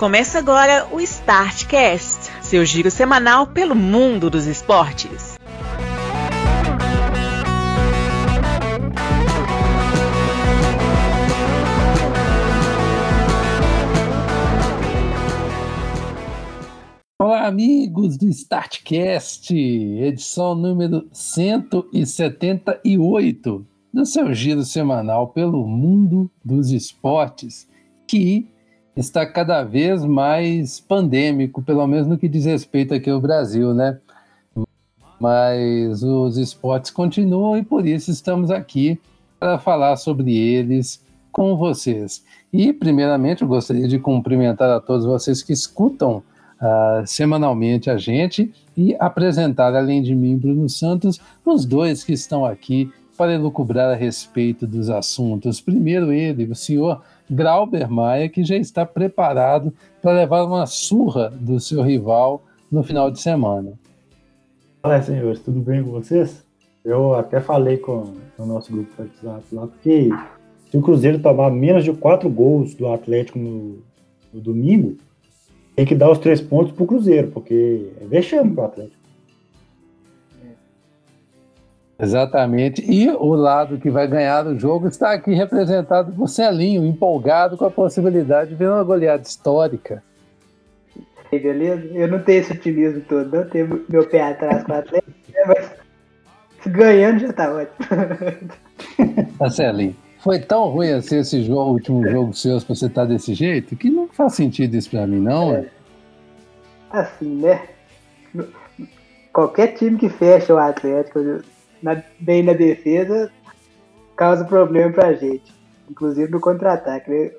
Começa agora o Startcast, seu giro semanal pelo mundo dos esportes. Olá, amigos do Startcast, edição número 178 do seu giro semanal pelo mundo dos esportes, que está cada vez mais pandêmico, pelo menos no que diz respeito aqui ao Brasil, né? Mas os esportes continuam e por isso estamos aqui para falar sobre eles com vocês. E, primeiramente, eu gostaria de cumprimentar a todos vocês que escutam uh, semanalmente a gente e apresentar, além de mim, Bruno Santos, os dois que estão aqui para elucubrar a respeito dos assuntos. Primeiro, ele, o senhor Grauber Maia, que já está preparado para levar uma surra do seu rival no final de semana. Olá, senhores, tudo bem com vocês? Eu até falei com o nosso grupo de WhatsApp lá, porque se o Cruzeiro tomar menos de quatro gols do Atlético no, no domingo, tem que dar os três pontos para o Cruzeiro, porque é vexame para o Atlético. Exatamente. E o lado que vai ganhar o jogo está aqui representado por Celinho, empolgado com a possibilidade de ver uma goleada histórica. Beleza? Eu não tenho esse otimismo todo, não tenho meu pé atrás com o Atlético, né, mas ganhando já tá ótimo. Marcelinho, foi tão ruim assim esse jogo, último jogo seu, pra você estar tá desse jeito, que não faz sentido isso pra mim, não, é. Assim, né? Qualquer time que fecha o Atlético na, bem na defesa causa problema pra gente. Inclusive no contra-ataque. Né?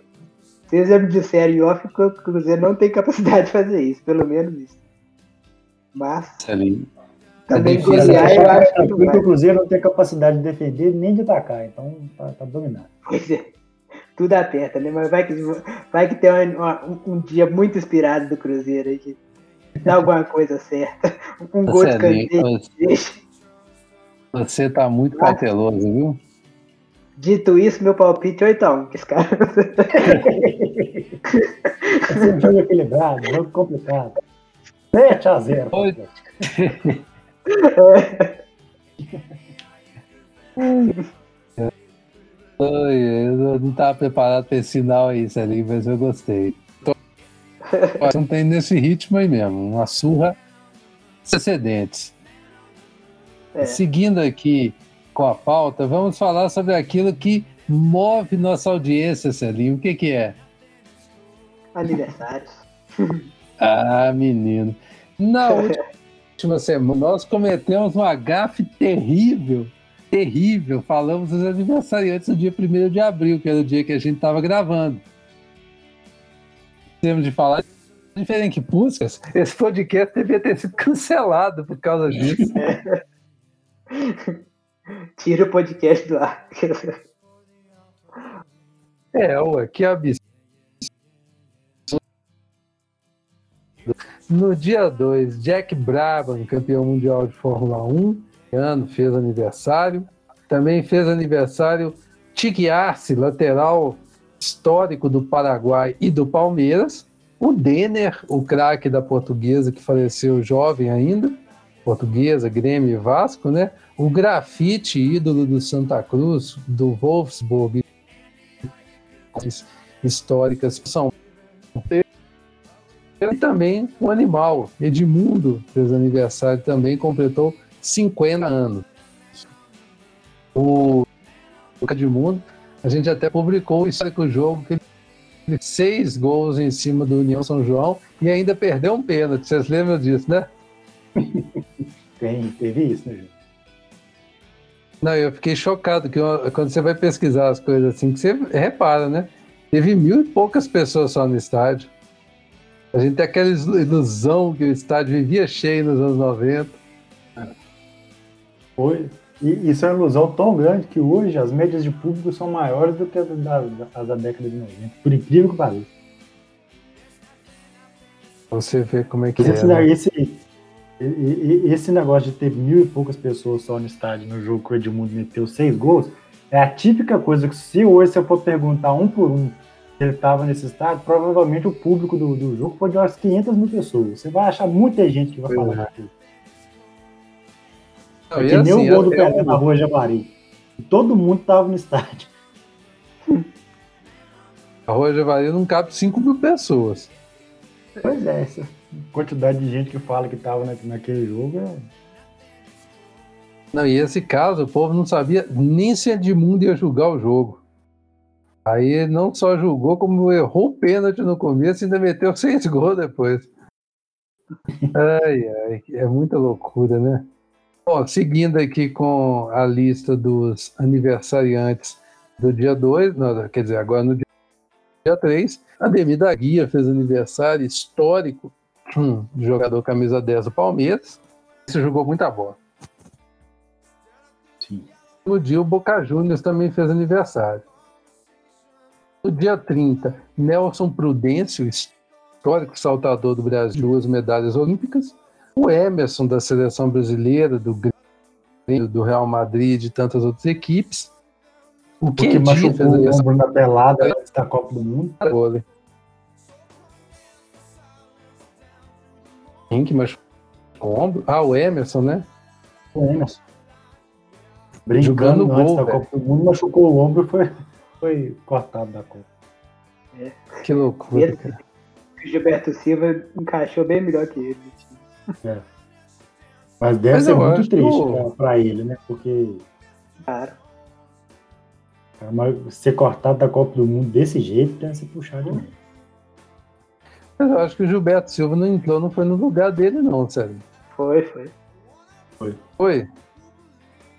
Vocês já me disseram em off que o Cruzeiro não tem capacidade de fazer isso, pelo menos isso. Mas. Ali. Também é golear, eu acho que. Porque o Cruzeiro não tem capacidade de defender nem de atacar, então tá, tá dominado. Pois é. Tudo aperta, né? Mas vai que, vai que tem um, um, dia muito inspirado do Cruzeiro aí que dá alguma coisa certa. Um gol de canteiro. Você tá muito cauteloso, viu? Dito isso, meu palpite é 8x1. Esse cara. Esse é um jogo equilibrado, jogo complicado. 7x0. Oi. Oi, eu não estava preparado para esse sinal aí, Celinho, mas eu gostei. Não tem nesse ritmo aí mesmo, uma surra precedentes. É. Seguindo aqui com a pauta, vamos falar sobre aquilo que move nossa audiência, Celinho. O que, que é? Aniversários. ah, menino. Na última semana, nós cometemos uma gafe terrível, terrível. Falamos dos aniversariantes no dia 1 de abril, que era o dia que a gente estava gravando. Temos de falar diferente Puscas, esse podcast devia ter sido cancelado por causa disso. É. Tira o podcast do ar. É, ué, que absurdo. No dia 2, Jack Brabham, campeão mundial de Fórmula 1, ano fez aniversário. Também fez aniversário Tig Arce, lateral histórico do Paraguai e do Palmeiras. O Denner, o craque da portuguesa que faleceu jovem ainda. Portuguesa, Grêmio e Vasco, né? O grafite, ídolo do Santa Cruz, do Wolfsburg, históricas são e também o animal, Edmundo, fez aniversário também, completou 50 anos. O Edmundo, a gente até publicou o histórico jogo que ele seis gols em cima do União São João e ainda perdeu um pênalti. Vocês lembram disso, né? Tem, teve isso, né, gente? Não, eu fiquei chocado que quando você vai pesquisar as coisas assim, que você repara, né? Teve mil e poucas pessoas só no estádio. A gente tem aquela ilusão que o estádio vivia cheio nos anos 90. Foi. E isso é uma ilusão tão grande que hoje as médias de público são maiores do que as da, as da década de 90. Por incrível que pareça. Você vê como é que esse, é. Né? Esse, esse negócio de ter mil e poucas pessoas só no estádio no jogo que o Edmundo meteu seis gols é a típica coisa que se hoje você for perguntar um por um ele estava nesse estádio, provavelmente o público do, do jogo foi de umas 500 mil pessoas. Você vai achar muita gente que vai falar É. Não, É e que nem assim, o gol do é- Pelé é- na rua Javari. Todo mundo estava no estádio. A Rua Javari não cabe 5 mil pessoas. Pois é, quantidade de gente que fala que estava naquele jogo é. Não, e esse caso, o povo não sabia nem se Edmundo ia julgar o jogo. Aí não só julgou, como errou o pênalti no começo e ainda meteu seis gols depois. Ai, ai, é muita loucura, né? Bom, seguindo aqui com a lista dos aniversariantes do dia 2, quer dizer, agora no dia 3, Ademir da Guia fez aniversário histórico jogador camisa 10 do Palmeiras. Esse jogou muita bola. Sim. No dia, o Boca Juniors também fez aniversário. No dia 30, Nelson Prudêncio, histórico saltador do Brasil, duas medalhas olímpicas. O Emerson, da seleção brasileira, do Grêmio, do Real Madrid e de tantas outras equipes. O Porque Kendi fez machucou o aniversário ombro na pelada da Copa do Mundo. No vôlei. Quem que machucou o ombro? Ah, o Emerson, né? O Emerson. Brincando Jogando antes gol, da. Copa do Mundo, machucou o ombro e foi, foi cortado da Copa. Que loucura, Ele- cara. O Gilberto Silva encaixou bem melhor que ele. Mas deve Mas ser muito triste que pra ele, né? Porque Claro. cara, mas ser cortado da Copa do Mundo desse jeito deve ser puxado demais. Mas eu acho que o Gilberto Silva não entrou, não foi no lugar dele, não, sério. Foi, foi. Foi?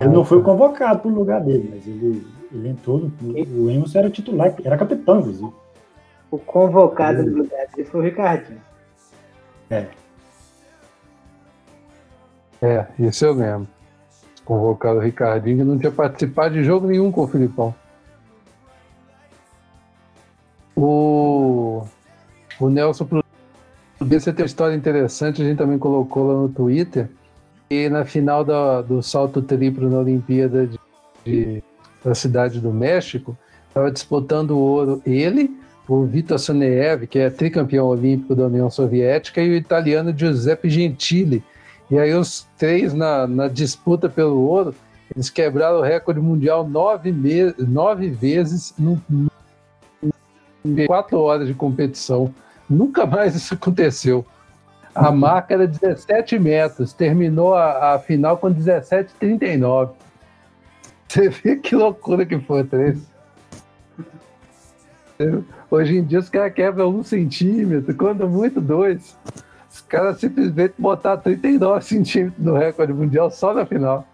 Ele não foi convocado pro lugar dele, mas ele, ele entrou. No, o Emerson era titular, era capitão, inclusive. O convocado no lugar dele foi o Ricardinho. É, isso eu lembro. Convocaram o Ricardinho, que não tinha participado de jogo nenhum com o Filipão. O, o Nelson Prudência tem uma história interessante, a gente também colocou lá no Twitter. E na final da- do salto triplo na Olimpíada de, de- da cidade do México, estava disputando o ouro ele, o Vitor Soneev, que é tricampeão olímpico da União Soviética, e o italiano Giuseppe Gentili. E aí os três na, na disputa pelo ouro, eles quebraram o recorde mundial nove, me- nove vezes num- em quatro horas de competição. Nunca mais isso aconteceu. A marca era 17 metros, terminou a, a final com 17,39. Você vê que loucura que foi, três. Hoje em dia os caras quebram um centímetro, quando muito dois. Os caras simplesmente botaram 39 centímetros no recorde mundial só na final.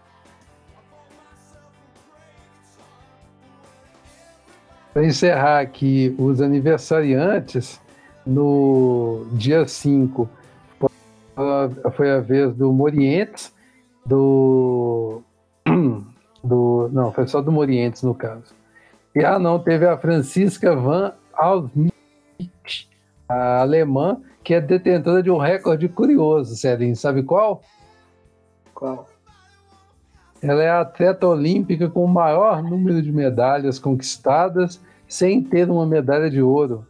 Para encerrar aqui os aniversariantes, no dia 5 foi a- vez do Morientes, do, do. Não, foi só do Morientes no caso. E ah, não, teve a Francisca Van Alsmich, a alemã, que é detentora de um recorde curioso, Celinho. Sabe qual? Qual? Ela é a atleta olímpica com o maior número de medalhas conquistadas sem ter uma medalha de ouro.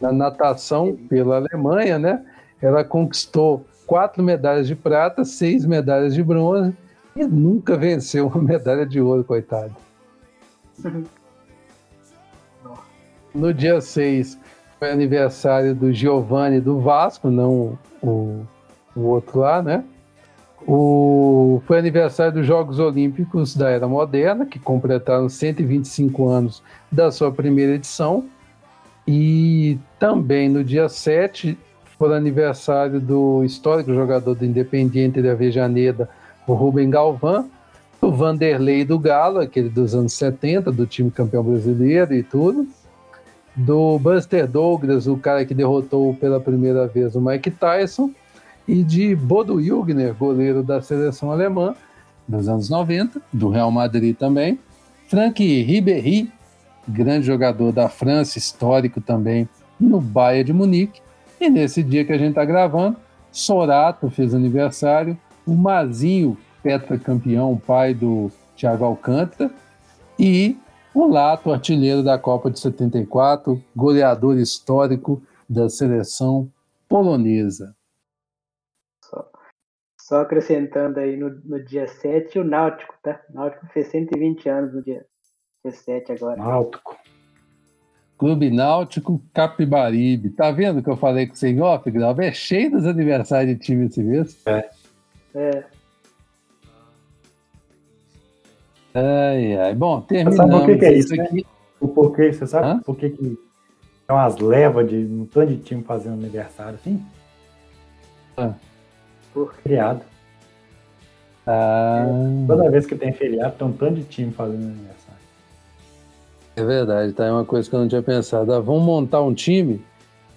Na natação pela Alemanha, né? Ela conquistou quatro medalhas de prata, seis medalhas de bronze e nunca venceu uma medalha de ouro, coitado. No dia 6 foi aniversário do Giovanni do Vasco, não o, o outro lá, né? O, foi aniversário dos Jogos Olímpicos da Era Moderna, que completaram 125 anos da sua primeira edição. E também no dia 7 foi aniversário do histórico jogador do Independiente de Avejaneda, o Rubem Galvão, do Vanderlei do Galo, aquele dos anos 70, do time campeão brasileiro e tudo. Do Buster Douglas, o cara que derrotou pela primeira vez o Mike Tyson e de Bodo Wilgner, goleiro da seleção alemã dos anos 90, do Real Madrid também. Frank Ribéry, grande jogador da França, histórico também no Bayern de Munique. E nesse dia que a gente está gravando, Sorato fez aniversário, o Mazinho, tetracampeão, pai do Thiago Alcântara, e O Lato, artilheiro da Copa de 74, goleador histórico da seleção polonesa. Só, só acrescentando aí no, no dia 7, o Náutico, tá? O Náutico fez 120 anos no dia, dia 7 agora. Náutico. Clube Náutico Capibaribe. Tá vendo que eu falei com o senhor, off, Grau? É cheio dos aniversários de time esse mês. É. É, Ai, ai. Bom, Você terminamos sabe por que, que é isso isso, né? aqui. O porquê, você sabe Hã? por que que tem umas levas de um tanto de time fazendo aniversário assim? por Feriado. Ah, Toda vez que tem feriado, tem um tanto de time fazendo aniversário. É verdade, tá? É uma coisa que eu não tinha pensado. Ah, vamos montar um time.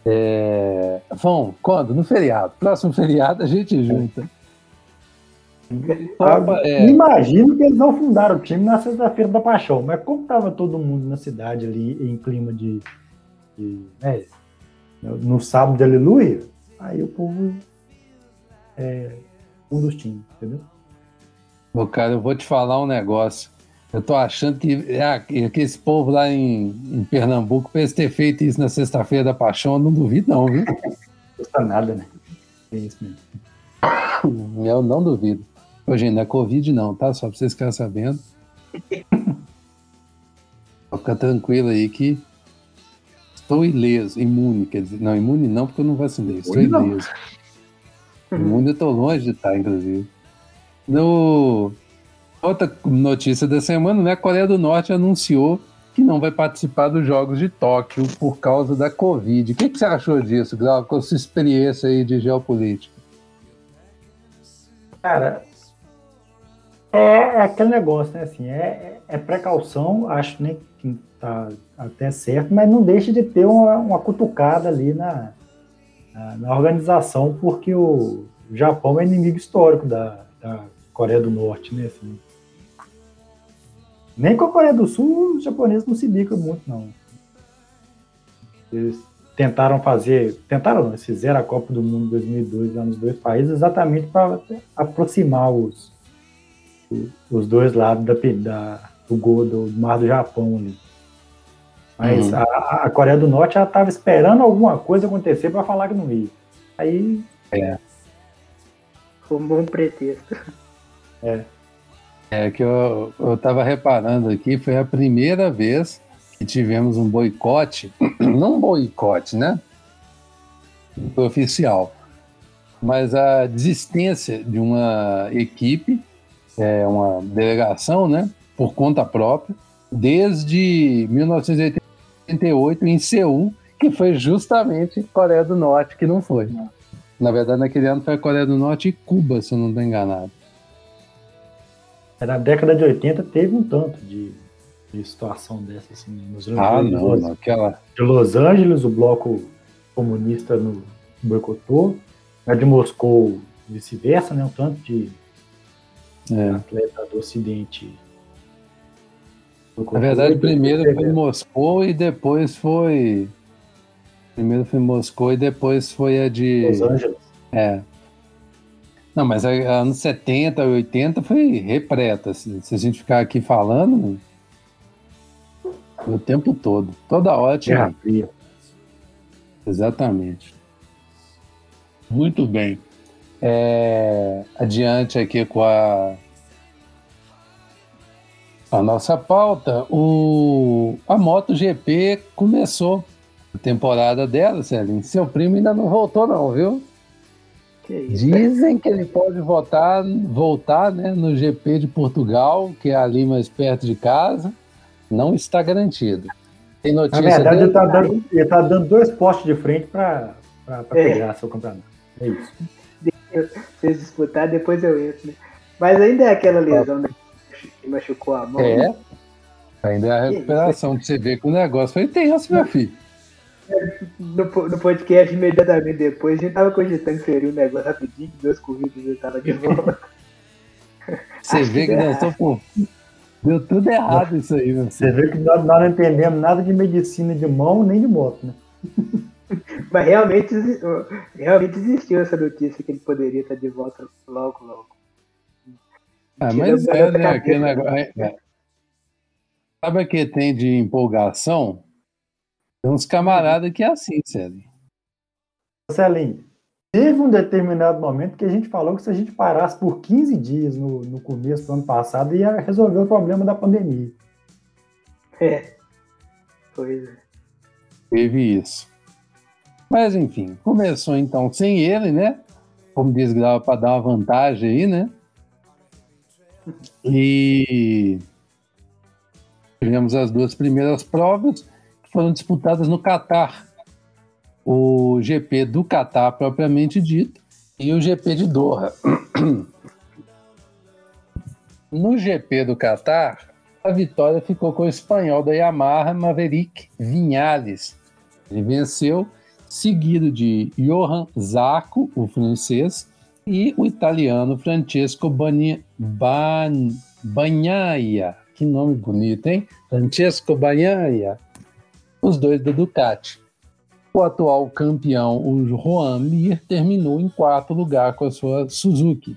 É... Vão, quando? No feriado. Próximo feriado a gente junta. Opa, é. Imagino que eles não fundaram o time na sexta-feira da paixão, mas como tava todo mundo na cidade ali em clima de. de né, no sábado de aleluia, aí o povo. É, um dos times, entendeu? Ô, cara, eu vou te falar um negócio. Eu tô achando que, é, que esse povo lá em, em Pernambuco, pra eles ter feito isso na sexta-feira da paixão, eu não duvido, não, viu? Não custa nada, né? É isso mesmo. Eu não duvido. Ô, gente, não é Covid, não, tá? Só pra vocês ficarem sabendo. Fica tranquilo aí que estou ileso, imune, quer dizer, não, imune não, porque eu não vacinei, estou Imune não. ileso. Imune eu tô longe de estar, inclusive. No... Outra notícia da semana, né? A Coreia do Norte anunciou que não vai participar dos Jogos de Tóquio por causa da Covid. O que, que você achou disso, Glau, com a sua experiência aí de geopolítica? Cara, é, é aquele negócio, né? Assim, é, é precaução, acho né, que tá até certo, mas não deixa de ter uma, uma cutucada ali na, na, na organização, porque o Japão é inimigo histórico da, da Coreia do Norte, né? Assim. Nem com a Coreia do Sul os japoneses não se bicam muito, não. Eles tentaram fazer, tentaram, não, eles fizeram a Copa do Mundo 2002 lá nos dois países exatamente para aproximar os, os dois lados da, da, do, Go- do Mar do Japão ali. Mas Uhum. a, a Coreia do Norte já estava esperando alguma coisa acontecer para falar que não ia. Aí formou um pretexto. É que eu, eu tava reparando aqui, foi a primeira vez que tivemos um boicote, não um boicote, né? Oficial, mas a desistência de uma equipe, é, uma delegação, né? Por conta própria, desde 1988 em Seul, que foi justamente Coreia do Norte que não foi. Na verdade, naquele ano foi a Coreia do Norte e Cuba, se eu não estou enganado. Na década de 80 teve um tanto de, de situação dessa assim, nos Ah, de não, Los- de Los Angeles, o bloco comunista no boicotou, a de Moscou vice-versa, né? Um tanto de É. atleta do Ocidente. Na verdade, primeiro foi foi Moscou e depois foi. Primeiro foi Moscou e depois foi a de. Los Angeles. É. Não, mas a- anos 70, 80 foi repleta. Assim. Se a gente ficar aqui falando. O tempo todo. Toda hora tinha. Fria. Exatamente. Muito bem. É, adiante aqui com a, a nossa pauta. O, a MotoGP começou a temporada dela, Celinho. Seu primo ainda não voltou, não, viu? Que? Dizem que ele pode votar, voltar né, no GP de Portugal, que é ali mais perto de casa. Não está garantido. Tem Na notícia verdade, dele? ele tá, dando, ele tá dando dois postes de frente para É. pegar seu campeonato. É isso. Se eles disputar, depois eu entro, né? Mas ainda é aquela lesão né, que machucou a mão. É. Ainda é a recuperação, pra você ver que o negócio foi tenso, meu filho. No, no podcast, imediatamente depois, a gente tava cogitando que seria um negócio rapidinho, que duas corridas ele tava de volta. Você vê que nós estamos. Deu tudo errado isso aí, meu. Você vê que nós, nós não entendemos nada de medicina de mão nem de moto, né? Mas realmente, realmente existiu essa notícia que ele poderia estar de volta logo, logo. Ah, mas é, né? Aquele negócio. é, é. Sabe o que tem de empolgação? Tem uns camaradas que é assim, Celinho. Celinho, teve um determinado momento que a gente falou que se a gente parasse por 15 dias no, no começo do ano passado, ia resolver o problema da pandemia. É. Pois é. Teve isso. Mas enfim, começou então sem ele, né? Como diz Grau, para dar uma vantagem aí, né? E tivemos as duas primeiras provas foram disputadas no Catar. O GP do Catar propriamente dito e o GP de Doha. No GP do Catar, a vitória ficou com o espanhol da Yamaha, Maverick Vinhales. Ele venceu, seguido de Johan Zarco, o francês, e o italiano Francesco Bagnaia. Que nome bonito, hein? Francesco Bagnaia. Os dois da Ducati. O atual campeão, o Juan Mir, terminou em quarto lugar com a sua Suzuki.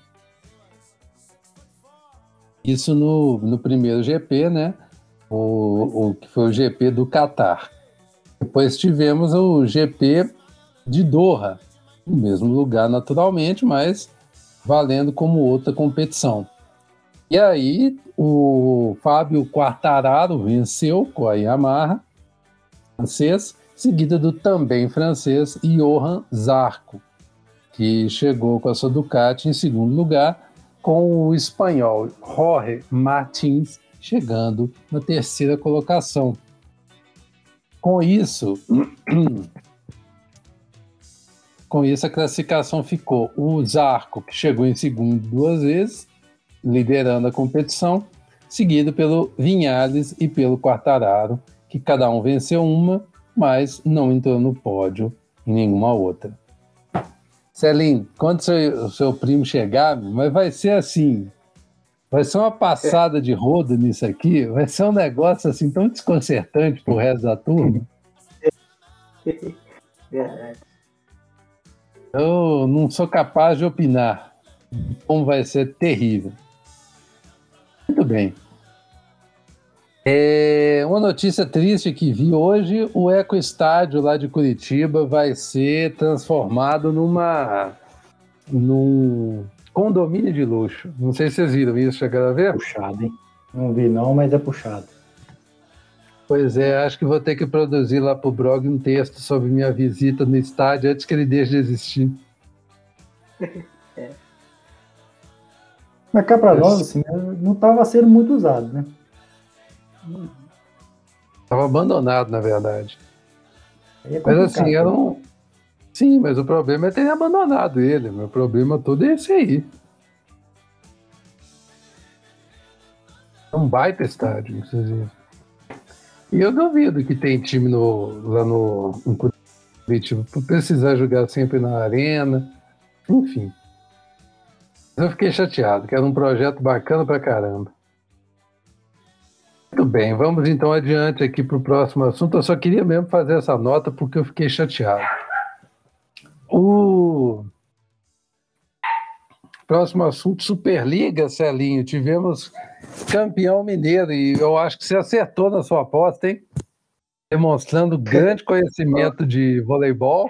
Isso no, no primeiro GP, né? O, o que foi o GP do Catar. Depois tivemos o GP de Doha, no mesmo lugar naturalmente, mas valendo como outra competição. E aí o Fábio Quartararo venceu com a Yamaha, francês, seguida do também francês Johan Zarco, que chegou com a sua Ducati em segundo lugar, com o espanhol Jorge Martins chegando na terceira colocação. Com isso, com isso a classificação ficou o Zarco, que chegou em segundo duas vezes, liderando a competição, seguido pelo Vinhales e pelo Quartararo, que cada um venceu uma, mas não entrou no pódio em nenhuma outra. Celim, quando seu, seu primo chegar, mas vai ser assim. Vai ser uma passada de rodo nisso aqui, vai ser um negócio assim tão desconcertante pro resto da turma. Eu não sou capaz de opinar como vai ser terrível. Muito bem. É uma notícia triste que vi hoje: o Eco Estádio lá de Curitiba vai ser transformado numa num condomínio de luxo. Não sei se vocês viram isso, chegaram a ver? Puxado, hein? Não vi não, mas é puxado. Pois é, acho que vou ter que produzir lá pro blog um texto sobre minha visita no estádio antes que ele deixe de existir. é. Mas cá para nós, assim, não estava sendo muito usado, né? Estava abandonado, na verdade. É mas assim, era um. Sim, mas o problema é ter abandonado ele. Meu problema todo é esse aí. É um baita estádio, inclusive. E eu duvido que tem time no, lá no, no Curitiba por precisar jogar sempre na arena. Enfim. Eu fiquei chateado, que era um projeto bacana pra caramba. Muito bem, vamos então adiante aqui para o próximo assunto. Eu só queria mesmo fazer essa nota porque eu fiquei chateado. O próximo assunto, Superliga, Celinho. Tivemos campeão mineiro e eu acho que você acertou na sua aposta, hein? Demonstrando grande conhecimento de voleibol.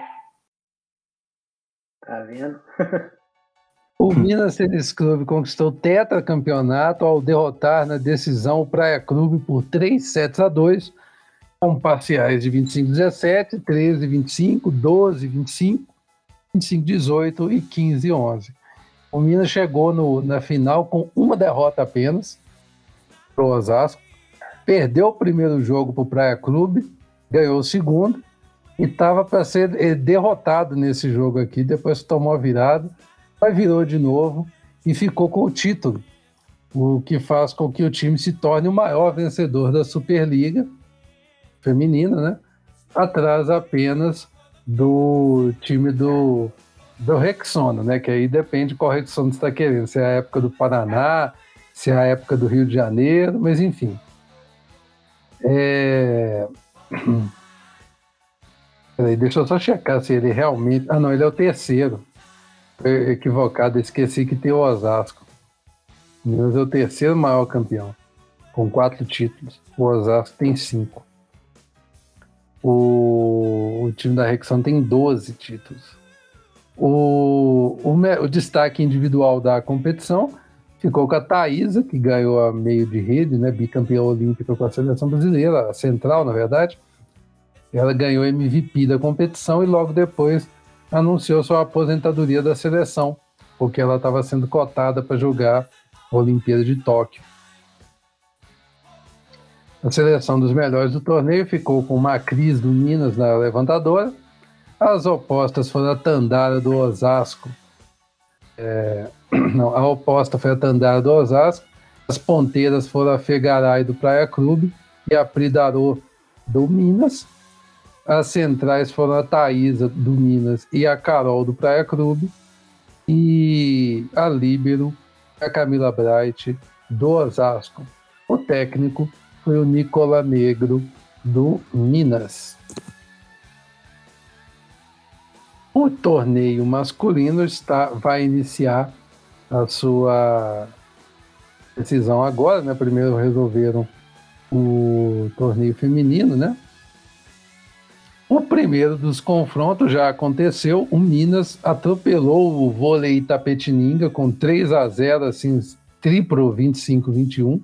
Tá vendo? O Minas Tênis Clube conquistou o tetracampeonato ao derrotar na decisão o Praia Clube por 3 sets a 2, com parciais de 25-17, 13-25, 12-25, 25-18 e 15-11. O Minas chegou no, na final com uma derrota apenas para o Osasco, perdeu o primeiro jogo para o Praia Clube, ganhou o segundo e estava para ser eh, derrotado nesse jogo aqui, depois tomou a virada mas virou de novo e ficou com o título, o que faz com que o time se torne o maior vencedor da Superliga feminina, né? Atrás apenas do time do, do Rexona, né? Que aí depende qual Rexona está querendo, se é a época do Paraná, se é a época do Rio de Janeiro, mas enfim. É... Peraí, deixa eu só checar se ele realmente. Ah, não, ele é o terceiro equivocado, esqueci que tem o Osasco. O Minas é o terceiro maior campeão, com quatro títulos. o Osasco tem 5. O, o time da Rexão tem 12 títulos. O, o, o, destaque individual da competição ficou com a Thaisa, que ganhou a meio de rede, né, bicampeã olímpica com a seleção brasileira, a central, na verdade. Ela ganhou MVP da competição e logo depois anunciou sua aposentadoria da seleção, porque ela estava sendo cotada para jogar a Olimpíada de Tóquio. A seleção dos melhores do torneio ficou com Macris do Minas na levantadora. As opostas foram a Tandara do Osasco. É, não, a oposta foi a Tandara do Osasco. As ponteiras foram a Fegaray do Praia Clube e a Pridarô do Minas. As centrais foram a Thaisa do Minas e a Carol do Praia Clube. E a Líbero, a Camila Bright do Osasco. O técnico foi o Nicola Negro do Minas. O torneio masculino está, vai iniciar a sua decisão agora, né? Primeiro resolveram o torneio feminino, né? O primeiro dos confrontos já aconteceu. O Minas atropelou o vôlei Itapetininga com 3 a 0, assim, triplo 25-21.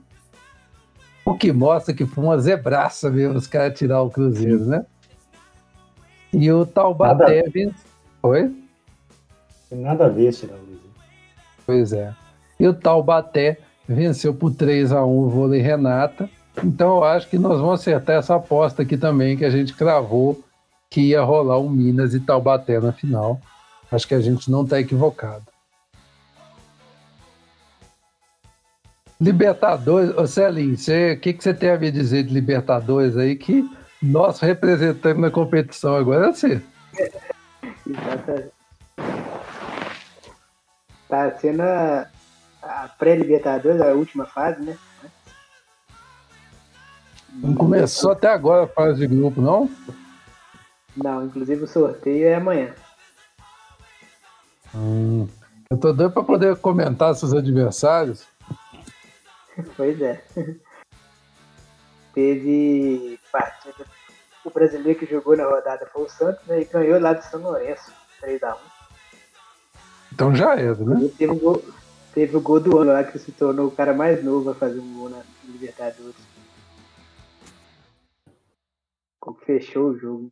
O que mostra que foi uma zebraça mesmo os caras tirar o Cruzeiro, né? E o Taubaté. Nada... Oi? Tem nada a ver tirar o Cruzeiro. Pois é. E o Taubaté venceu por 3 a 1 o vôlei Renata. Então eu acho que nós vamos acertar essa aposta aqui também, que a gente cravou que ia rolar um Minas e Taubaté na final. Acho que a gente não está equivocado. Libertadores, ô Celinho, o que, que você tem a me dizer de Libertadores aí que nós representamos na competição agora é você? Exatamente. Tá sendo a, a pré-Libertadores, a última fase, né? Não começou até agora a fase de grupo, não? Não, inclusive o sorteio é amanhã. Hum, eu tô doido pra poder comentar seus adversários. Pois é. Teve partida. O brasileiro que jogou na rodada foi o Santos, né? E ganhou lá de São Lourenço, 3x1. Então já era, né? E teve, um gol, teve o gol do ano lá que se tornou o cara mais novo a fazer um gol na Libertadores. Fechou o jogo.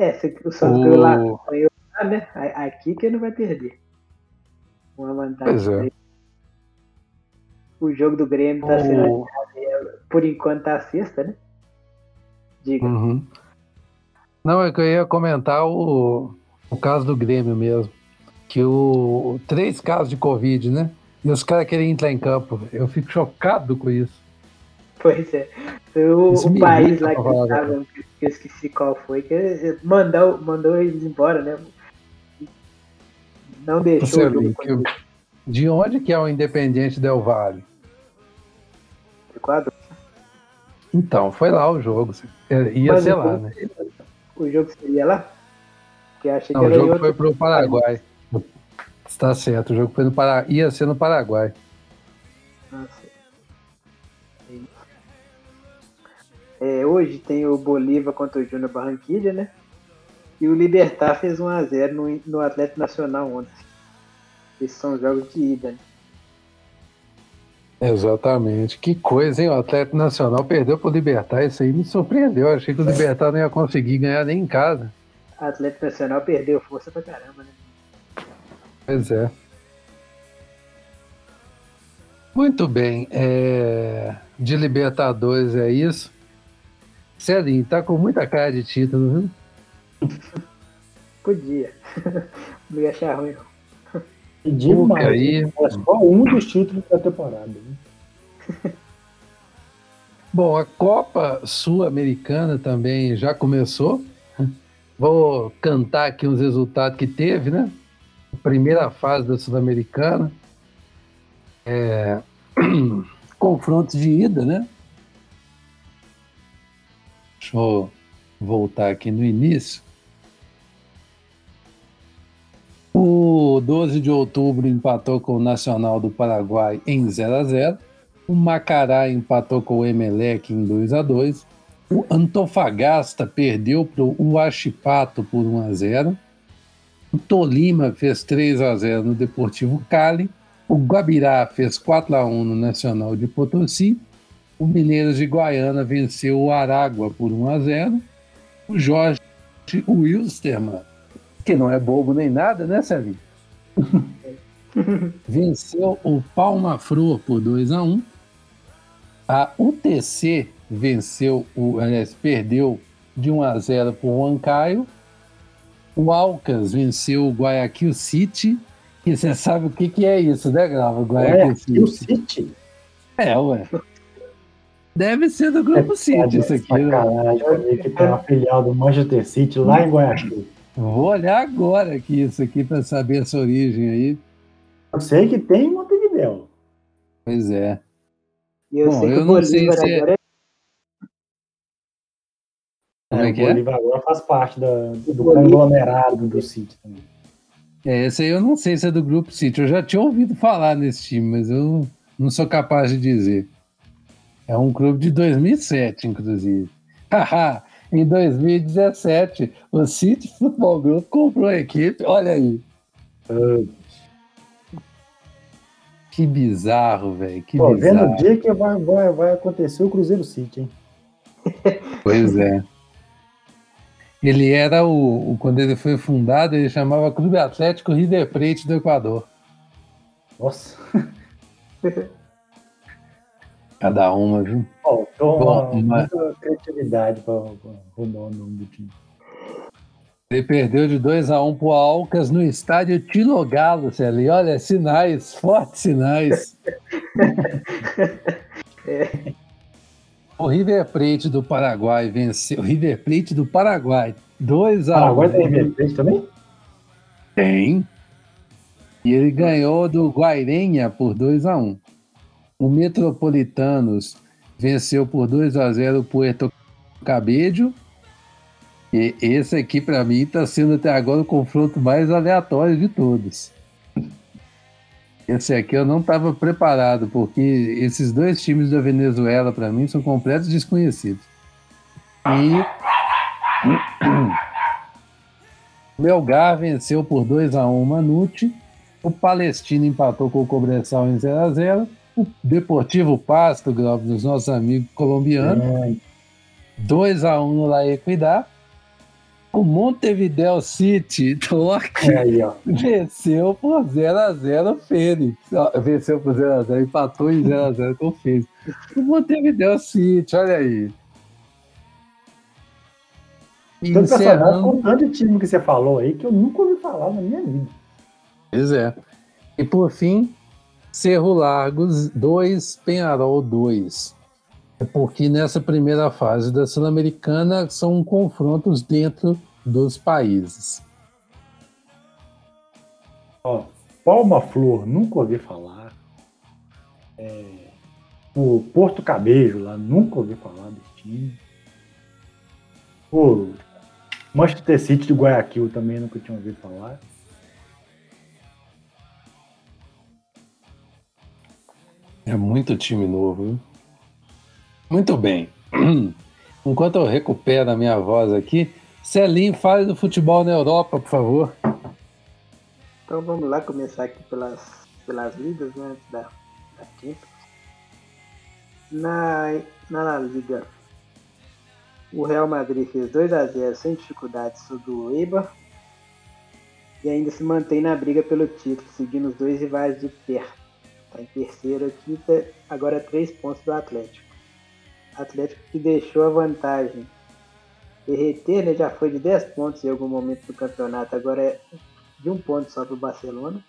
É, se o Santos ganhou lá, ganhou lá, né? Aqui que ele não vai perder. Uma vantagem. Pois é o jogo do Grêmio tá sendo. Por enquanto tá a sexta, né? Diga. Uhum. Não, é que eu ia comentar o, o caso do Grêmio mesmo. Que o. Três casos de Covid, né? E os caras querem entrar em campo. Eu fico chocado com isso. Pois é. O, o país lá que estavam, que eu esqueci qual foi, que mandou, mandou eles embora, né? Não deixou o jogo. De onde que é o Independiente Del Valle? quadro? Então, foi lá o jogo. É, ia Mas ser lá, né? O jogo seria lá? Que achei Não, que o jogo foi pro Paraguai. Está certo, o jogo foi no Paraguai. ia ser no Paraguai. É, hoje tem o Bolívar contra o Júnior Barranquilha, né? E o Libertar fez 1x0 no, no Atlético Nacional ontem. Esses são jogos de ida, né? Exatamente. Que coisa, hein? O Atlético Nacional perdeu para o Libertar. Isso aí me surpreendeu. Eu achei que o Libertar não ia conseguir ganhar nem em casa. O Atlético Nacional perdeu força pra caramba, né? Pois é. Muito bem. É... De Libertadores é isso. Celinho, tá com muita cara de título, viu? Podia. Não ia achar ruim, não. Demais. Aí... É só um dos títulos da temporada. Né? Bom, a Copa Sul-Americana também já começou. Vou cantar aqui os resultados que teve, né? Primeira fase da Sul-Americana. É... Confrontos de ida, né? Deixa eu voltar aqui no início. O 12 de outubro empatou com o Nacional do Paraguai em 0 a 0 O Macará empatou com o Emelec em 2 a 2 O Antofagasta perdeu para o Huachipato por 1 a 0 O Tolima fez 3 a 0 no Deportivo Cali. O Guabirá fez 4 a 1 no Nacional de Potosí. O Mineiros de Guaiana venceu o Aragua por 1 a 0 O Jorge Wilstermann, que não é bobo nem nada, né, Celinho? venceu o Palma Flor por 2 a 1 A UTC venceu, o, aliás, perdeu de 1 a 0 para o Huancaio. O Alcas venceu o Guayaquil City. E você sabe o que, que é isso, né, Grava? Guayaquil City? É, ué. Deve ser do Grupo é, City isso aqui. Né? Sacanagem, que tem uma filial do Manchester City lá em Guayaquil. Vou olhar agora aqui isso aqui para saber essa origem aí. Eu sei que tem em Montevideo. Pois é. E eu Bom, sei que eu o Bolívar se é... agora é... Como é, que o Bolívar é? agora faz parte da, do conglomerado do City também. É, esse aí eu não sei se é do Grupo City. Eu já tinha ouvido falar nesse time, mas eu não sou capaz de dizer. É um clube de 2007, inclusive. Haha, em 2017, o City Futebol Group comprou a equipe. Olha aí. Que bizarro, velho. Que Pô, bizarro. Vendo o dia que vai, vai, vai acontecer o Cruzeiro City, hein? Pois é. Ele era o, o, Quando ele foi fundado, ele chamava Clube Atlético River Plate do Equador. Nossa. Cada uma, viu? Oh, Bom, uma, muita criatividade para o nome do time. Ele perdeu de 2 a 1 um pro Alcas no estádio Tilogalo, ali. Olha, sinais, fortes sinais. é. O River Plate do Paraguai venceu. O River Plate do Paraguai. 2 a 1 Paraguai tem River Plate também? Tem. E ele ganhou do Guairenha por 2 a 1 O Metropolitanos venceu por 2 a 0 o Puerto Cabello e esse aqui, para mim, está sendo até agora o confronto mais aleatório de todos. Esse aqui eu não estava preparado, porque esses dois times da Venezuela, para mim, são completos desconhecidos. E. Melgar venceu por 2 a 1 o Manute. O Palestino empatou com o Cobressal em 0 a 0 O Deportivo Pasto, dos nossos amigos colombianos. 2 a 1 no La Equidad. O Montevideo City Torque é aí, venceu por 0x0 o Fênix. Venceu por 0x0, empatou em 0x0 com o Fênix. O Montevideo City, olha aí. Então, Encerrando... com tanto time que você falou aí que eu nunca ouvi falar na minha vida. Pois é. E por fim, Cerro Largos 2, Penharol 2. É porque nessa primeira fase da Sul-Americana são confrontos dentro dos países. Ó, Palma Flor, nunca ouvi falar. É, o Porto Cabejo lá, nunca ouvi falar desse time. O Manchester City de Guayaquil também nunca tinha ouvido falar. É muito time novo? Muito bem. Enquanto eu recupero a minha voz aqui, Celinho, fale do futebol na Europa, por favor. Então vamos lá começar aqui pelas, pelas ligas, né? Da, da Champions. Na, na Liga, o Real Madrid fez 2 a 0 sem dificuldades sobre o Eibar e ainda se mantém na briga pelo título, seguindo os dois rivais de perto. Está em terceiro aqui, tá, agora é três pontos do Atlético. Atlético que deixou a vantagem derreter, né? Já foi de 10 pontos em algum momento do campeonato, agora é de um ponto só para o Barcelona.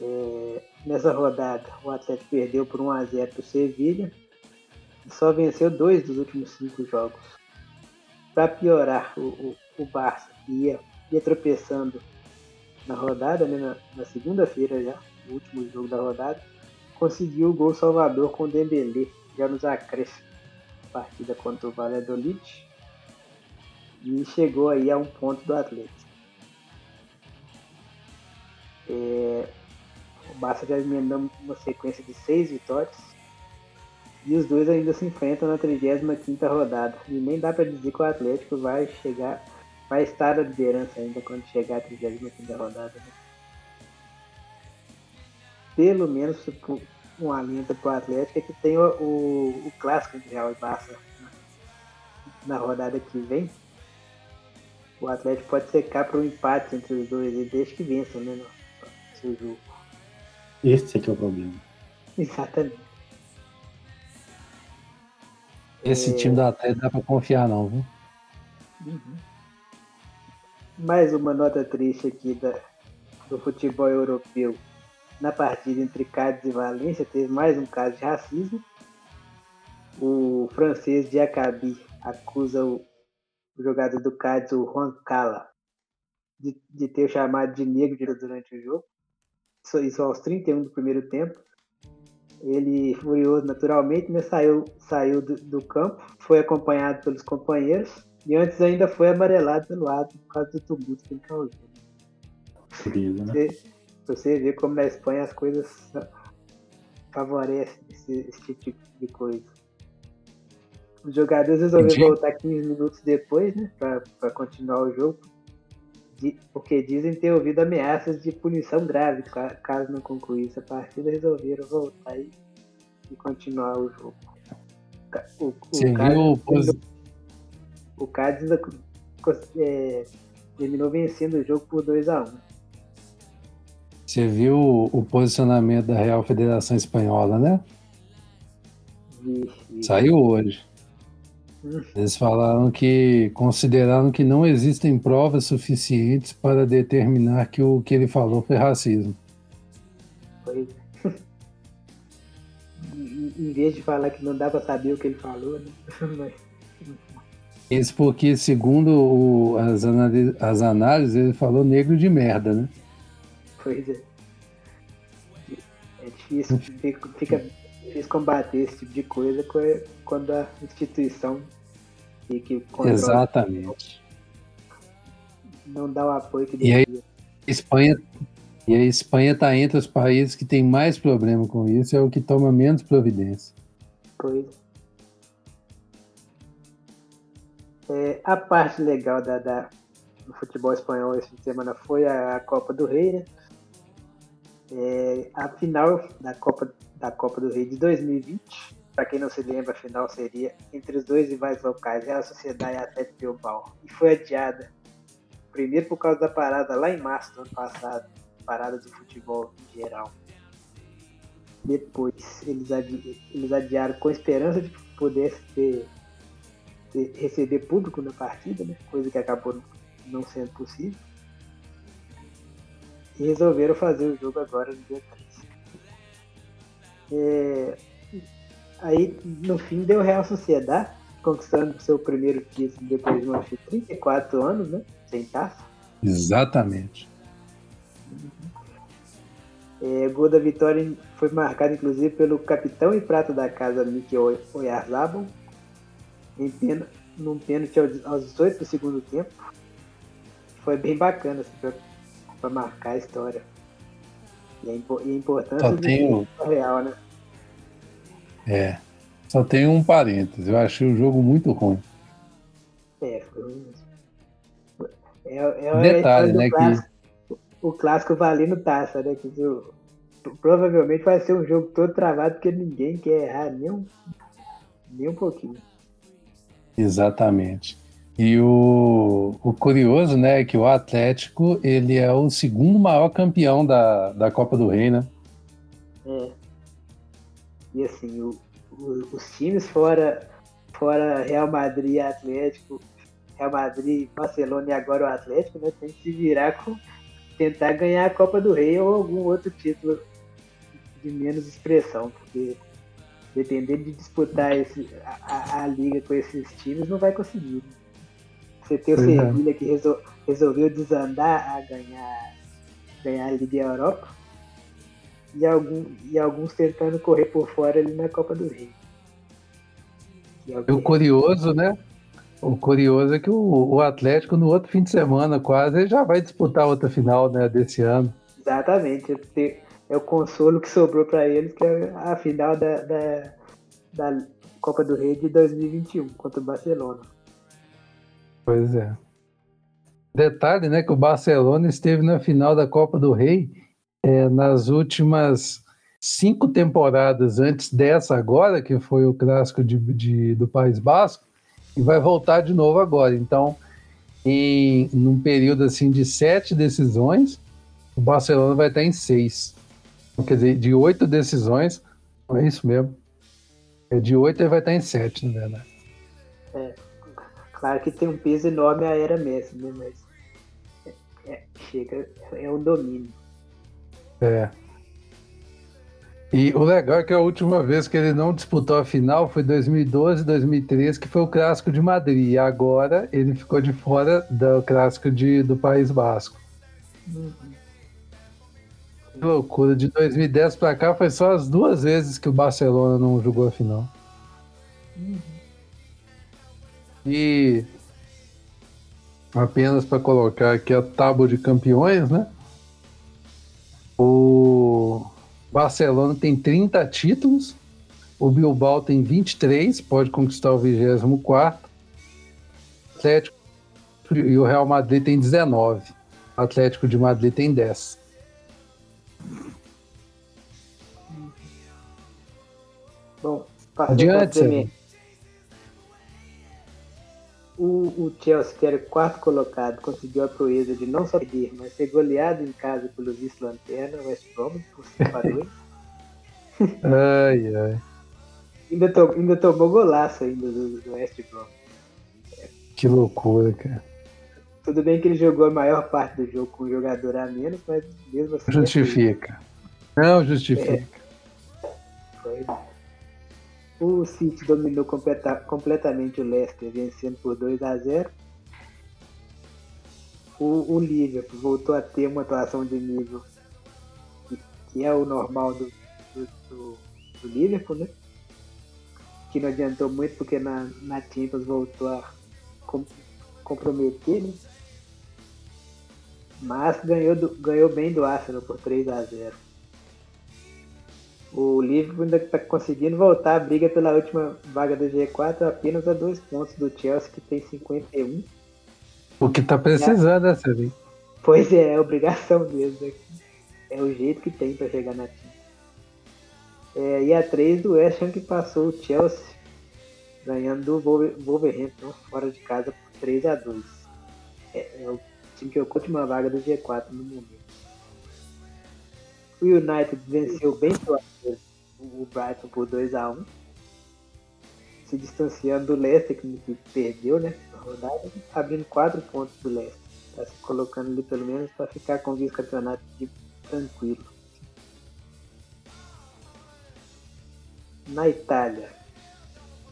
É, nessa rodada, o Atlético perdeu por 1 a 0 para o Sevilha e só venceu dois dos últimos cinco jogos. Para piorar, o, o, o Barça ia, ia tropeçando na rodada, né, na, na segunda-feira já, o último jogo da rodada, conseguiu o gol salvador com o Dembélé, já nos acréscimos partida contra o Valladolid e chegou aí a um ponto do Atlético. É, O Barça já emendou uma sequência de seis vitórias. E os dois ainda se enfrentam na 35 rodada. E nem dá para dizer que o Atlético vai chegar, vai estar na liderança ainda quando chegar a 35 rodada. Né? Pelo menos um alento para o Atlético é que tem o, o, o clássico de Real e Barça na rodada que vem. O Atlético pode secar para um empate entre os dois e deixa que vençam, né? No seu jogo. Esse é que é o problema. Exatamente. Esse é... time do Atlético dá para confiar, não, viu? Uhum. Mais uma nota triste aqui da, do futebol europeu. Na partida entre Cádiz e Valência, teve mais um caso de racismo. O francês Diacabi acusa o, o jogador do Cádiz, o Juan Cala, de, de ter chamado de negro durante o jogo. Isso, isso aos 31 do primeiro tempo. Ele, furioso naturalmente, né, saiu, saiu do, do, campo, foi acompanhado pelos companheiros e antes ainda foi amarelado pelo lado por causa do tumulto que ele causou. Querido, né? Você, você vê como na Espanha as coisas favorecem esse, esse tipo de coisa. Os jogadores resolveram voltar 15 minutos depois, né, para continuar o jogo, porque dizem ter ouvido ameaças de punição grave caso não concluísse a partida, resolveram voltar e, e continuar o jogo. O, o, Você Cádiz, viu o Cádiz é, terminou vencendo o jogo por 2 a 1 Você viu o posicionamento da Real Federação Espanhola, né? Vi, vi. Saiu hoje. Eles falaram que consideraram que não existem provas suficientes para determinar que o que ele falou foi racismo. Foi. em vez de falar que não dá para saber o que ele falou, né? Isso porque, segundo o, as, as análises, ele falou negro de merda, né? Pois é. É difícil, fica, fica difícil combater esse tipo de coisa quando a instituição que, que Exatamente. Não dá o apoio que e devia. A Espanha, e a Espanha está entre os países que tem mais problema com isso, é o que toma menos providência. Pois. É, a parte legal da, da, do futebol espanhol essa semana foi a, a Copa do Rei, né? É, a final da Copa, da Copa do Rei de 2020. Para quem não se lembra, a final seria entre os dois rivais locais, Real Sociedade e Atlético Bilbao. E foi adiada. Primeiro por causa da parada lá em março do ano passado, parada do futebol em geral. Depois eles, adi eles adiaram com esperança de que pudesse ter, receber público na partida, né? coisa que acabou não sendo possível e resolveram fazer o jogo agora no dia 3. É, aí, no fim, deu Real Sociedade, conquistando seu primeiro título depois de uma 34 anos, né? Sem taça. Exatamente. É, o gol da vitória foi marcado, inclusive, pelo capitão e prato da casa, Miki Oyarzabal, em pena, num pênalti aos 18 do segundo tempo. Foi bem bacana, assim, para marcar a história. E a, e a importância Só tenho... real, né? É. Só tem um parênteses. Eu achei o jogo muito ruim. É, foi ruim É, é, Detalhe, né? Clássico, que... O clássico valendo taça, né? Que o, provavelmente vai ser um jogo todo travado porque ninguém quer errar nem um, nem um pouquinho. Exatamente. E o, o curioso, né, é que o Atlético ele é o segundo maior campeão da, da Copa do Rei, né? É. E assim, o, o, os times fora, fora Real Madrid Atlético, Real Madrid, Barcelona e agora o Atlético, né, tem que se virar com tentar ganhar a Copa do Rei ou algum outro título de menos expressão, porque dependendo de disputar esse, a, a, a liga com esses times, não vai conseguir. Você tem o pois é. Sevilha é. que resol, resolveu desandar a ganhar, ganhar a Liga Europa. E, algum, e alguns tentando correr por fora ali na Copa do Rei. E o curioso, né? O curioso é que o, o, Atlético no outro fim de semana quase já vai disputar outra final né, desse ano. Exatamente. É, é o consolo que sobrou para eles, que é a final da, da, da Copa do Rei de 2021 contra o Barcelona. Pois é. Detalhe, né, que o Barcelona esteve na final da Copa do Rei é, nas últimas cinco temporadas antes dessa agora, que foi o clássico de, de, do País Basco, e vai voltar de novo agora. Então, em num período assim de sete decisões, o Barcelona vai estar em seis. Quer dizer, de oito decisões, é isso mesmo. É de oito ele vai estar em sete, na verdade. É, claro que tem um peso enorme a era Messi, né? Mas é, é, chega, é um domínio. É. E o legal é que a última vez que ele não disputou a final foi 2012, 2013, que foi o Clássico de Madrid. E agora ele ficou de fora do Clássico de, do País Basco. Uhum. Loucura. De 2010 para cá foi só as duas vezes que o Barcelona não jogou a final. Uhum. E apenas para colocar aqui a tábua de campeões, né? O Barcelona tem 30 títulos, o Bilbao tem 23, pode conquistar o 24. Atlético e o Real Madrid tem 19. O Atlético de Madrid tem 10. Bom, Adiante, o, o Chelsea, que era o quarto colocado, conseguiu a proeza de não só perder, mas ser goleado em casa pelo vice-lanterna West Brom por 5 a 2. ai, ai. Ainda, to, ainda tomou golaço ainda do, do West Brom. Que loucura, cara. Tudo bem que ele jogou a maior parte do jogo com um jogador a menos, mas mesmo assim. Justifica. É não justifica. É. Foi. O City dominou completa, completamente o Leicester, vencendo por 2 a 0. O, o Liverpool voltou a ter uma atuação de nível que, que é o normal do, do, do, do, Liverpool, né? Que não adiantou muito porque na, na Champions voltou a com, comprometer, né? Mas ganhou, do, ganhou bem do Arsenal por 3 a 0 o Liverpool ainda está conseguindo voltar a briga pela última vaga do G4 apenas a dois pontos do Chelsea, que tem 51. O que está precisando, né, Sérgio? Pois é, é obrigação mesmo. É o jeito que tem para chegar na time. É, e a 3 do West Ham que passou o Chelsea, ganhando do Wolverhampton fora de casa por 3 a 2 é, é o time que ocupa uma vaga do G4 no momento. O United venceu bem o Brighton por 2 a 1 se distanciando do Leicester, que perdeu né, na rodada, abrindo 4 pontos do Leicester. Está se colocando ali pelo menos para ficar com o vice-campeonato tranquilo. Na Itália,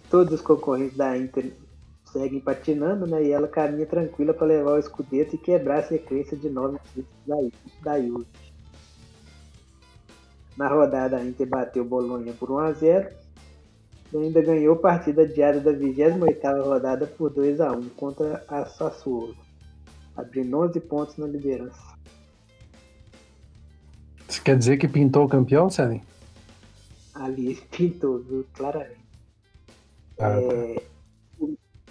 todos os concorrentes da Inter seguem patinando, né? E ela caminha tranquila para levar o Scudetto e quebrar a sequência de nove títulos da, da Juve. Na rodada, a Inter bateu o Bolonha por 1x0 e ainda ganhou partida adiada da 28ª rodada por 2x1 contra a Sassuolo, abrindo 11 pontos na liderança. Isso quer dizer que pintou o campeão, Sérgio? Ali pintou, viu? claramente. Ah, tá. é,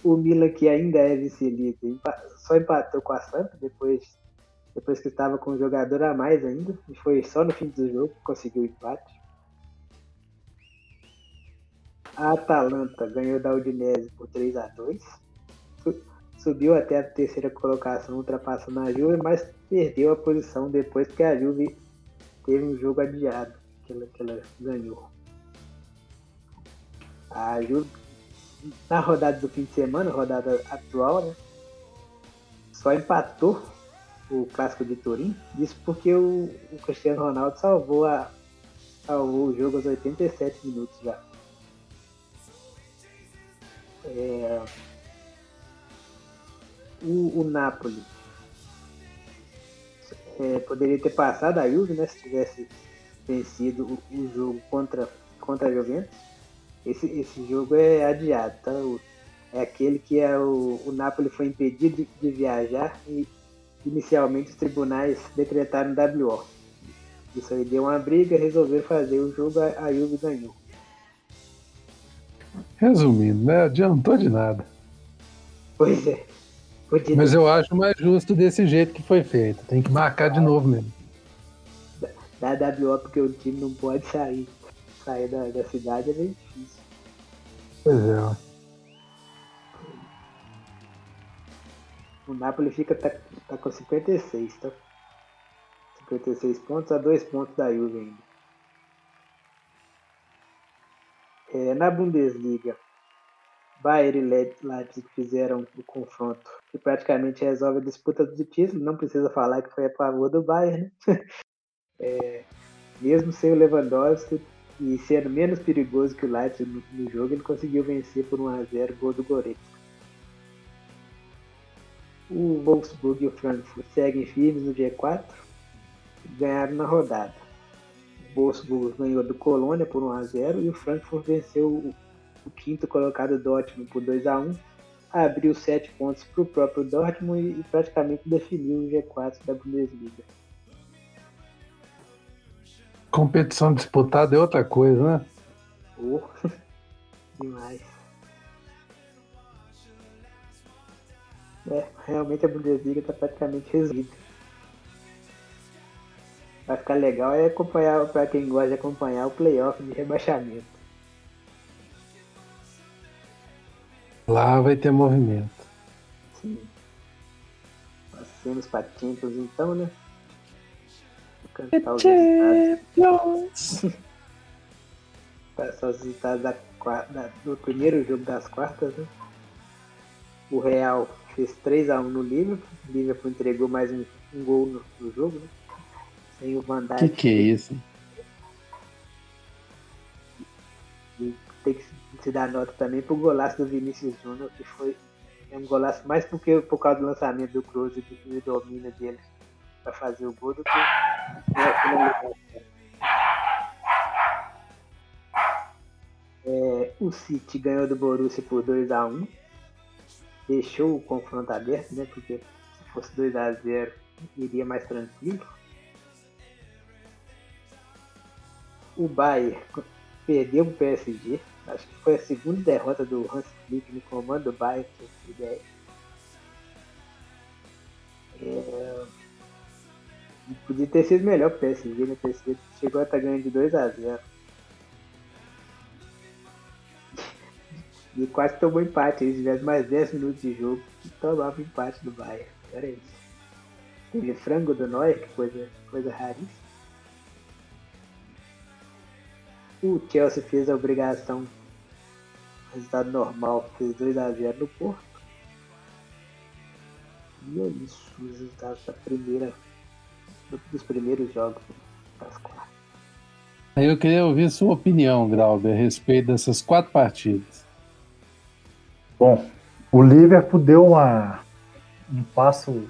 o, Milan, que ainda é vice-líder, só empatou com a Santa depois depois que estava com um jogador a mais ainda, e foi só no fim do jogo que conseguiu o empate. A Atalanta ganhou da Udinese por 3 a 2 Subiu até a terceira colocação, ultrapassando a Juve, mas perdeu a posição depois que a Juve teve um jogo adiado que ela, que ela ganhou. A Juve, na rodada do fim de semana, rodada atual, né, só empatou o clássico de Turim, isso porque o, o Cristiano Ronaldo salvou, a, salvou o jogo aos 87 minutos já. É, o, o Napoli é, poderia ter passado a Juve, né, se tivesse vencido o, o, jogo contra, contra a Juventus. Esse, esse jogo é adiado, tá? É aquele que é o, o Napoli foi impedido de, de viajar e inicialmente os tribunais decretaram WO. Isso aí deu uma briga, resolveram fazer o jogo, a Juve ganhou. Resumindo, não adiantou de nada. Pois é. Podia Mas eu acho mais justo desse jeito que foi feito. Tem que marcar de novo mesmo. Da WO porque o time não pode sair. Sair da, da cidade bem difícil. Pois é. O Napoli fica tá, tá com 56, tá? 56 pontos a 2 pontos da Juve ainda. É, na Bundesliga, Bayern e Leipzig fizeram o confronto que praticamente resolve a disputa do título. Não precisa falar que foi a favor do Bayern, né? é, mesmo sem o Lewandowski e sendo menos perigoso que o Leipzig no, no jogo, ele conseguiu vencer por 1 a 0 gol do Goretzka. O Wolfsburg e o Frankfurt seguem firmes no G4 ganharam na rodada. O Wolfsburg ganhou do Colônia por 1 a 0 e o Frankfurt venceu o, o quinto colocado Dortmund por 2 a 1 abriu 7 pontos para o próprio Dortmund e praticamente definiu o G4 da Bundesliga. Competição disputada é outra coisa, né? Oh, demais. É, realmente a Bundesliga está praticamente resumida. Vai ficar legal é acompanhar, para quem gosta de acompanhar, o playoff de rebaixamento. Lá vai ter movimento. Sim. Passemos para Champions então, né? Cantar os Champions! Passar os resultados da, da, do primeiro jogo das quartas, né? O Real fez 3x1 no Liverpool. O Liverpool entregou mais um, um gol no, no, jogo, né? Sem o Van Dijk. Que que é isso? E tem que se dar nota também pro golaço do Vinícius Júnior, que foi é um golaço mais porque, por causa do lançamento do Cruz e do domínio dele para fazer o gol do que é, o City ganhou do Borussia por 2 a 1 deixou o confronto aberto, né? Porque se fosse 2 a 0 iria mais tranquilo. O Bayern perdeu o PSG. Acho que foi a segunda derrota do Hans Flick no comando do Bayern. É... Podia ter sido melhor pro PSG, né? O PSG chegou a estar ganhando de 2 a 0 E quase tomou empate. Se tivesse mais 10 minutos de jogo, tomava empate do Bayern. Era isso. Teve frango do Neuer, que coisa, coisa raríssima. O Chelsea fez a obrigação. Resultado normal, fez 2x0 no Porto. E é isso, os resultados da primeira, dos primeiros jogos das quatro. Eu queria ouvir sua opinião, Grauber, a respeito dessas quatro partidas. Bom, o Liverpool deu uma, um passo.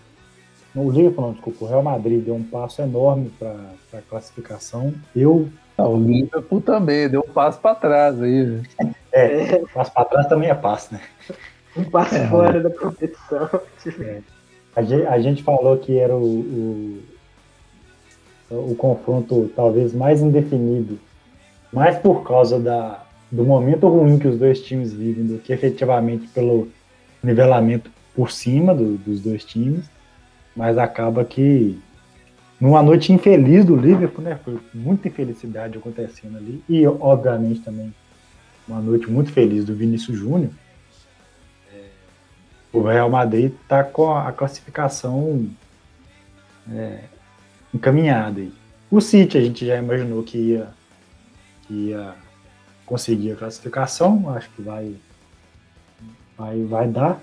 O Liverpool não, desculpa, o Real Madrid deu um passo enorme para a classificação. Eu. Ah, o Liverpool também deu um passo para trás aí. Né? É, um passo para trás também é passo, né? Um passo é, fora da competição. É. A, gente, a, gente, falou que era o, o, o confronto talvez mais indefinido, mais por causa da, do momento ruim que os dois times vivem do que efetivamente pelo nivelamento por cima do, dos dois times, mas acaba que numa noite infeliz do Liverpool, né, foi muita infelicidade acontecendo ali e obviamente também uma noite muito feliz do Vinícius Júnior. É, o Real Madrid está com a classificação é, encaminhada. Aí. O City a gente já imaginou que ia, que ia conseguir a classificação, acho que vai, vai, vai dar.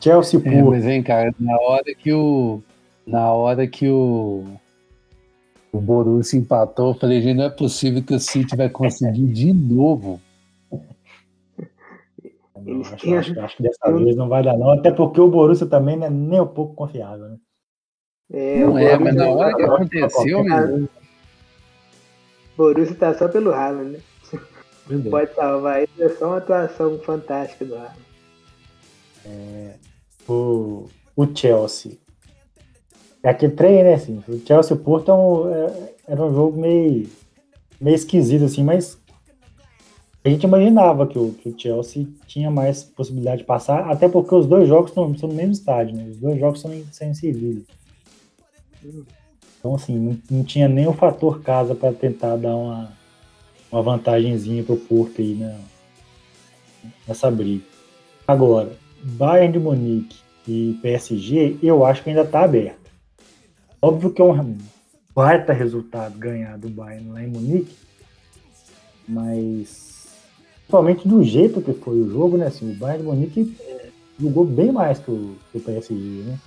Chelsea é, por. mas vem, cara, na hora que o. Na hora que o. O Borussia empatou, eu falei, gente, não é possível que o City vai conseguir de novo. Não, acho, acho, acho, que dessa vez não vai dar, não. Até porque o Borussia também não é nem um pouco confiável, né? É, não é, mas na hora que aconteceu, O Borussia tá só pelo ralo, né? Verdade. Pode salvar isso, é só uma atuação fantástica do Haaland. É, o, o Chelsea É aquele trem, né? Assim, o Chelsea Porto é um, é, era um jogo meio, meio esquisito, assim, mas a gente imaginava que o, que o Chelsea tinha mais possibilidade de passar, até porque os dois jogos estão, no mesmo estádio, né? Os dois jogos são em, são em Sevilha. Então, assim, não, não, tinha nem o fator casa para tentar dar uma, uma vantagenzinha pro Porto aí né, nessa briga. Agora, Bayern de Munique e PSG, eu acho que ainda está aberto. Óbvio que é um baita resultado ganhar do Bayern lá em Munique, mas principalmente do jeito que foi o jogo, né? Assim, o Bayern de Munique é, jogou bem mais que o, que o PSG, né?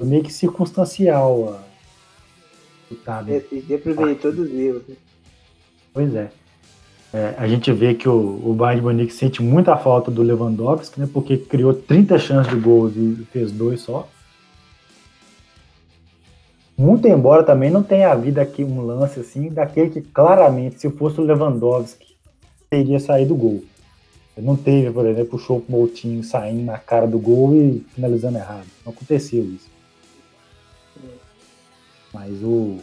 Foi meio que circunstancial a, o PSG aproveitou dos erros, né? Pois é. é. a gente vê que o, o Bayern de Munique sente muita falta do Lewandowski, né? Porque criou 30 chances de gol e fez dois só. Muito embora também não tenha havido aqui um lance assim, daquele que claramente, se fosse o Lewandowski, teria saído o gol. Não teve, por exemplo, o Chopo Moutinho saindo na cara do gol e finalizando errado. Não aconteceu isso. Mas o.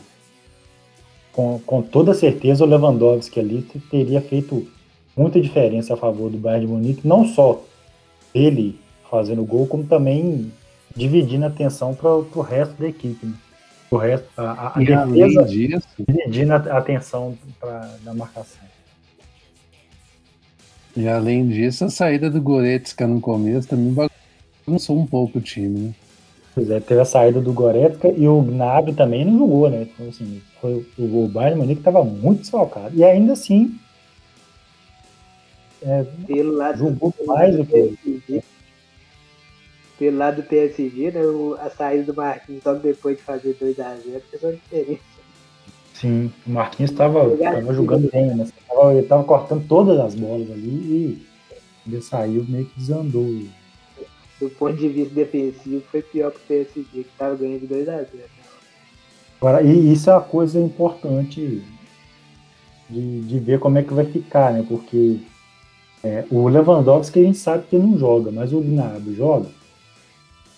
Com, com toda certeza o Lewandowski ali teria feito muita diferença a favor do Bayern de Munique, não só ele fazendo gol, como também dividindo a atenção para o resto da equipe. Né? O resto, a, a defesa disso, dividindo a atenção pra, da marcação. E além disso, a saída do Goretzka no começo também bagunçou um pouco o time, né? Pois é, teve a saída do Goretzka e o Gnabry também não jogou, né? Então, assim, foi, o Bayern Munique estava muito desfalcado. E ainda assim, é, pelo lado jogou mais do que... Pelo lado do PSG, né, a saída do Marquinhos logo depois de fazer 2x0 fez uma diferença. Sim, o Marquinhos estava jogando bem, né? Ele estava cortando todas as bolas ali e ele saiu meio que desandou. Do ponto de vista defensivo, foi pior que o PSG, que estava ganhando de 2x0. Agora, e isso é uma coisa importante de, de ver como é que vai ficar, né? Porque é, o Lewandowski a gente sabe que ele não joga, mas o Gnabry joga.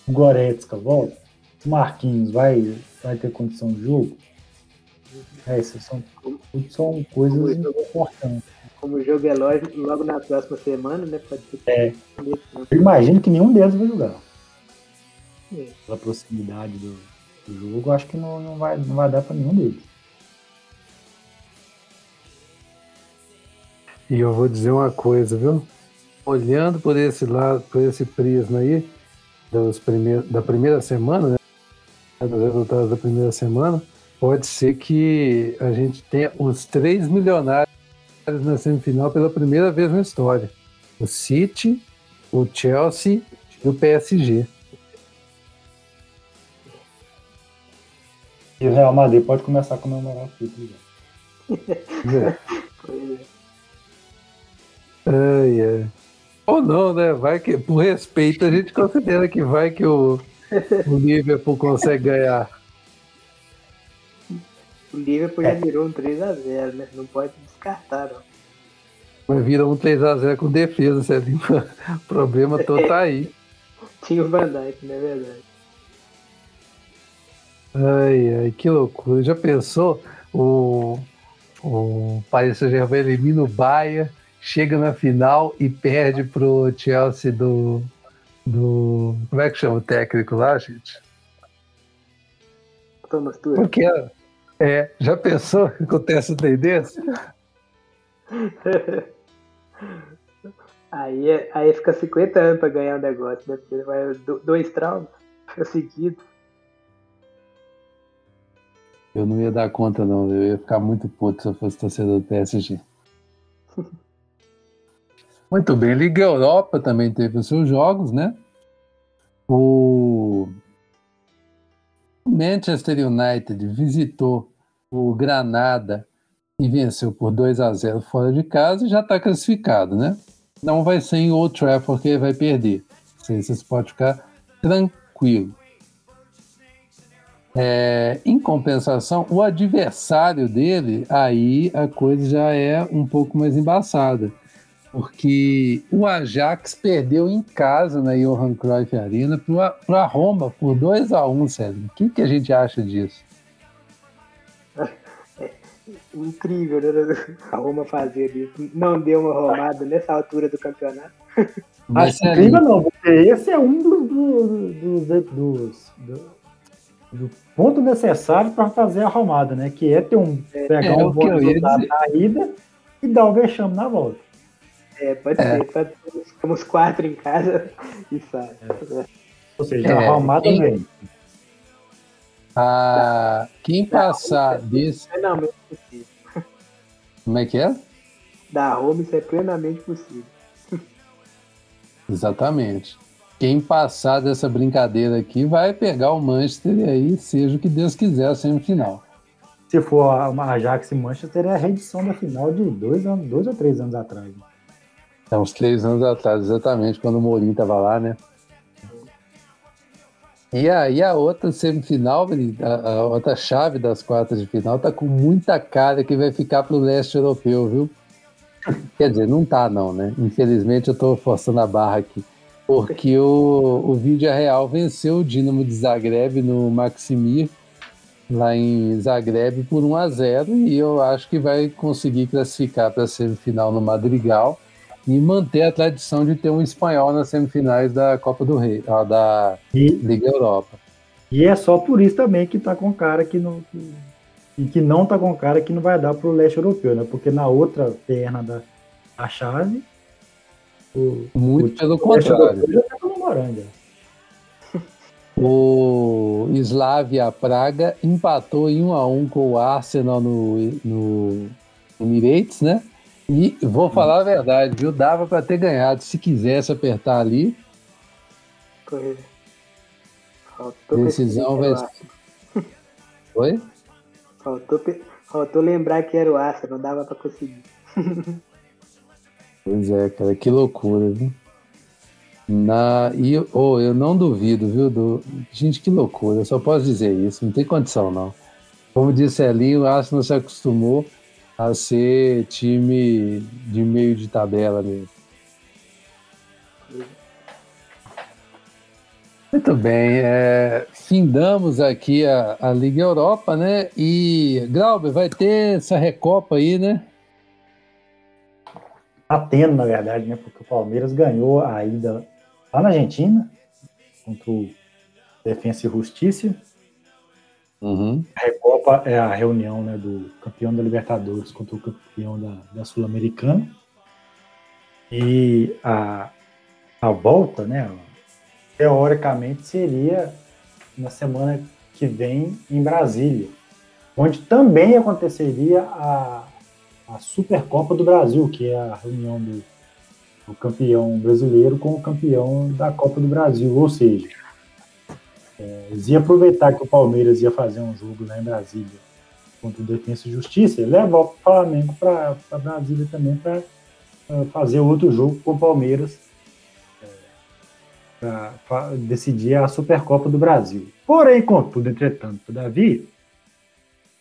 O Goretzka volta. O Marquinhos vai, vai ter condição de jogo. É, são, são coisas importantes. Como o jogo é logo, logo na próxima semana, né? Pode ser é. Eu imagino que nenhum deles vai jogar. É. Pela proximidade do, do jogo, acho que não, não, vai, não vai dar para nenhum deles. E eu vou dizer uma coisa, viu? Olhando por esse lado, por esse prisma aí, dos primeiros, da primeira semana, né? Dos resultados da primeira semana, pode ser que a gente tenha os três milionários na semifinal pela primeira vez na história: o City, o Chelsea e o PSG. E o Real Madrid pode começar a comemorar o título. É. Ai, ai. Ou não, né? Vai que, por respeito, a gente considera que vai que o, o Liverpool consegue ganhar. O Liverpool já virou um 3x0, né? Não pode descartar, não. Mas vira um 3x0 com defesa, Celinho. O problema todo tá aí. Tinha o Van Dijk, não é verdade? Ai, ai, que loucura. Já pensou? O, o Paris Saint-Germain elimina o Bahia, chega na final e perde pro Chelsea do, do. Como é que chama o técnico lá, gente? Thomas Tuchel. Porque é, já pensou que acontece um trem desse? aí, é, aí fica 50 anos pra ganhar o um negócio, né? Porque vai dois traumas seguidos. Eu não ia dar conta, não. Eu ia ficar muito puto se eu fosse torcedor do PSG. muito bem. Liga Europa também teve os seus jogos, né? O Manchester United visitou o Granada e venceu por 2 a 0 fora de casa e já está classificado, né? Não vai ser em Old Trafford que ele vai perder. Vocês podem ficar tranquilo. É, em compensação, o adversário dele, aí a coisa já é um pouco mais embaçada. porque o Ajax perdeu em casa na Johan Cruyff Arena para a Roma por 2 a 1 um, Célio. O que, que a gente acha disso? É incrível, né? A Roma fazer isso. Não deu uma romada nessa altura do campeonato. Mas Acho incrível não, porque esse é um dos, dos, dos, dos do ponto necessário para fazer a romada, né? Que é ter um é, pegar é, um bom resultado na ida e dar o vexame na volta. É, pode é. ser. Ficamos quatro em casa e sai. É. Ou seja, é, a romada quem, vem. Ah, quem passar é desse. Plenamente possível. Como é que é? Da Roma isso é plenamente possível. Exatamente. Quem passar dessa brincadeira aqui vai pegar o Manchester e aí seja o que Deus quiser a semifinal. Se for a Ajax e Manchester, é a reedição da final de dois, anos, dois ou três anos atrás. Né? É, uns três anos atrás, exatamente, quando o Mourinho estava lá, né? E aí a outra semifinal, a, a, outra chave das quartas de final, tá com muita cara que vai ficar pro leste europeu, viu? Quer dizer, não tá não, né? Infelizmente eu tô forçando a barra aqui. Porque o, o Vídeo Real venceu o Dinamo de Zagreb no Maximir, lá em Zagreb, por 1 a 0 e eu acho que vai conseguir classificar para a semifinal no Madrigal e manter a tradição de ter um espanhol nas semifinais da Copa do Rei, da e, Liga Europa. E é só por isso também que tá com cara que não que, e que não tá com cara que não vai dar pro leste europeu, né? Porque na outra perna da a chave o, muito o, pelo contrário. Tá o Slavia Praga empatou em 1 a 1 com o Arsenal no, no Emirates, né? E vou falar a verdade, viu? Dava para ter ganhado se quisesse apertar ali. Faltou Decisão vai. Oi? Faltou, faltou lembrar que era o Arsenal, não dava para conseguir. pois é, cara, que loucura, viu? Na, e oh, eu não duvido, viu? Do, gente, que loucura, eu só posso dizer isso, não tem condição não. Como disse ali, o Arsenal se acostumou a ser time de meio de tabela mesmo. Muito bem, é, findamos aqui a, a Liga Europa, né? E Glauber, vai ter essa recopa aí, né? Tá tendo, na verdade, né? Porque o Palmeiras ganhou a ida lá na Argentina contra o Defensa e Justiça Uhum. A Recopa é a reunião né, do campeão da Libertadores contra o campeão da, da Sul-Americana. E a, a volta, né, teoricamente, seria na semana que vem em Brasília, onde também aconteceria a, a Supercopa do Brasil, que é a reunião do, do campeão brasileiro com o campeão da Copa do Brasil. Ou seja, é, eles iam aproveitar que o Palmeiras ia fazer um jogo lá em Brasília contra o Defensa e Justiça e levar o Flamengo para Brasília também para fazer outro jogo com o Palmeiras é, para decidir a Supercopa do Brasil. Porém, contudo, entretanto, Davi,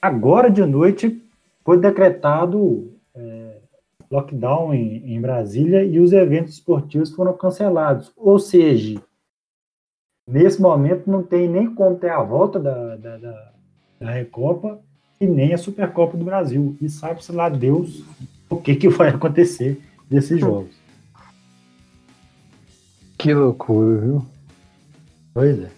agora de noite foi decretado é, lockdown em, em Brasília e os eventos esportivos foram cancelados. Ou seja, Nesse momento não tem nem como ter a volta da, da, da, da Recopa e nem a Supercopa do Brasil. E sabe-se lá Deus o que, que vai acontecer desses jogos. Que loucura, viu? Pois é.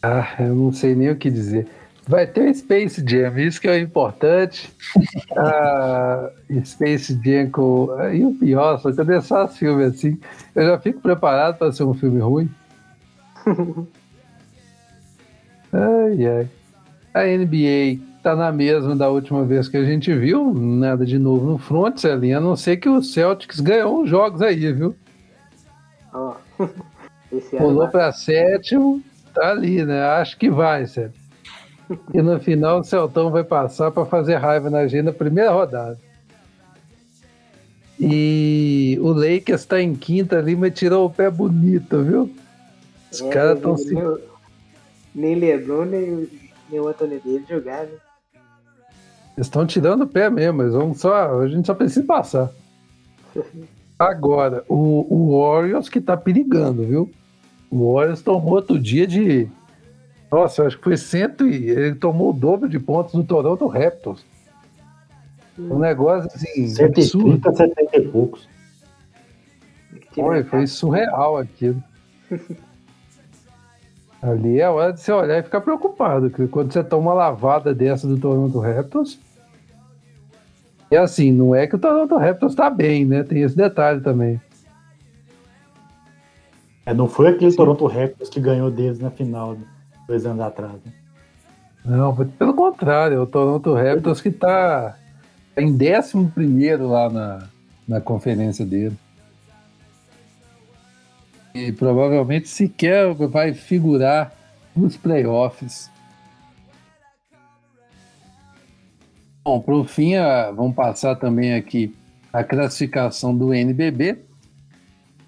Ah, eu não sei nem o que dizer. Vai ter o Space Jam, isso que é o importante. ah, Space Jam com. E o pior, só que eu deixo só filme assim. Eu já fico preparado para ser um filme ruim. Ai, ai. A NBA tá na mesma da última vez que a gente viu, nada de novo no front, Celinha, a não ser que o Celtics ganhou uns jogos aí, viu? Oh. Pulou para sétimo, tá ali, né? Acho que vai, Sérgio. E no final o Celtão vai passar para fazer raiva na gente na primeira rodada. E o Lakers está em quinta ali, mas tirou o pé bonito, viu? Os é, caras estão se. Nem Lebron, nem, nem o Anthony Davis jogaram. Né? Eles estão tirando o pé mesmo, mas vamos só, a gente só precisa passar. Agora, o, o Warriors que tá perigando, viu? O Warriors tomou outro dia de. Nossa, acho que foi cento e. Ele tomou o dobro de pontos do Toronto Raptors. Um negócio assim. 130, absurdo. 70 e poucos. Foi, foi surreal aquilo. Ali é hora de você olhar e ficar preocupado, que quando você toma uma lavada dessa do Toronto Raptors. E assim, não é que o Toronto Raptors tá bem, né? Tem esse detalhe também. É, não foi aquele Sim. Toronto Raptors que ganhou deles na final, dois anos atrás. Né? Não, pelo contrário, é o Toronto Raptors que tá em 11 lá na, na conferência dele. E provavelmente sequer vai figurar nos playoffs. Bom, por fim, vamos passar também aqui a classificação do NBB.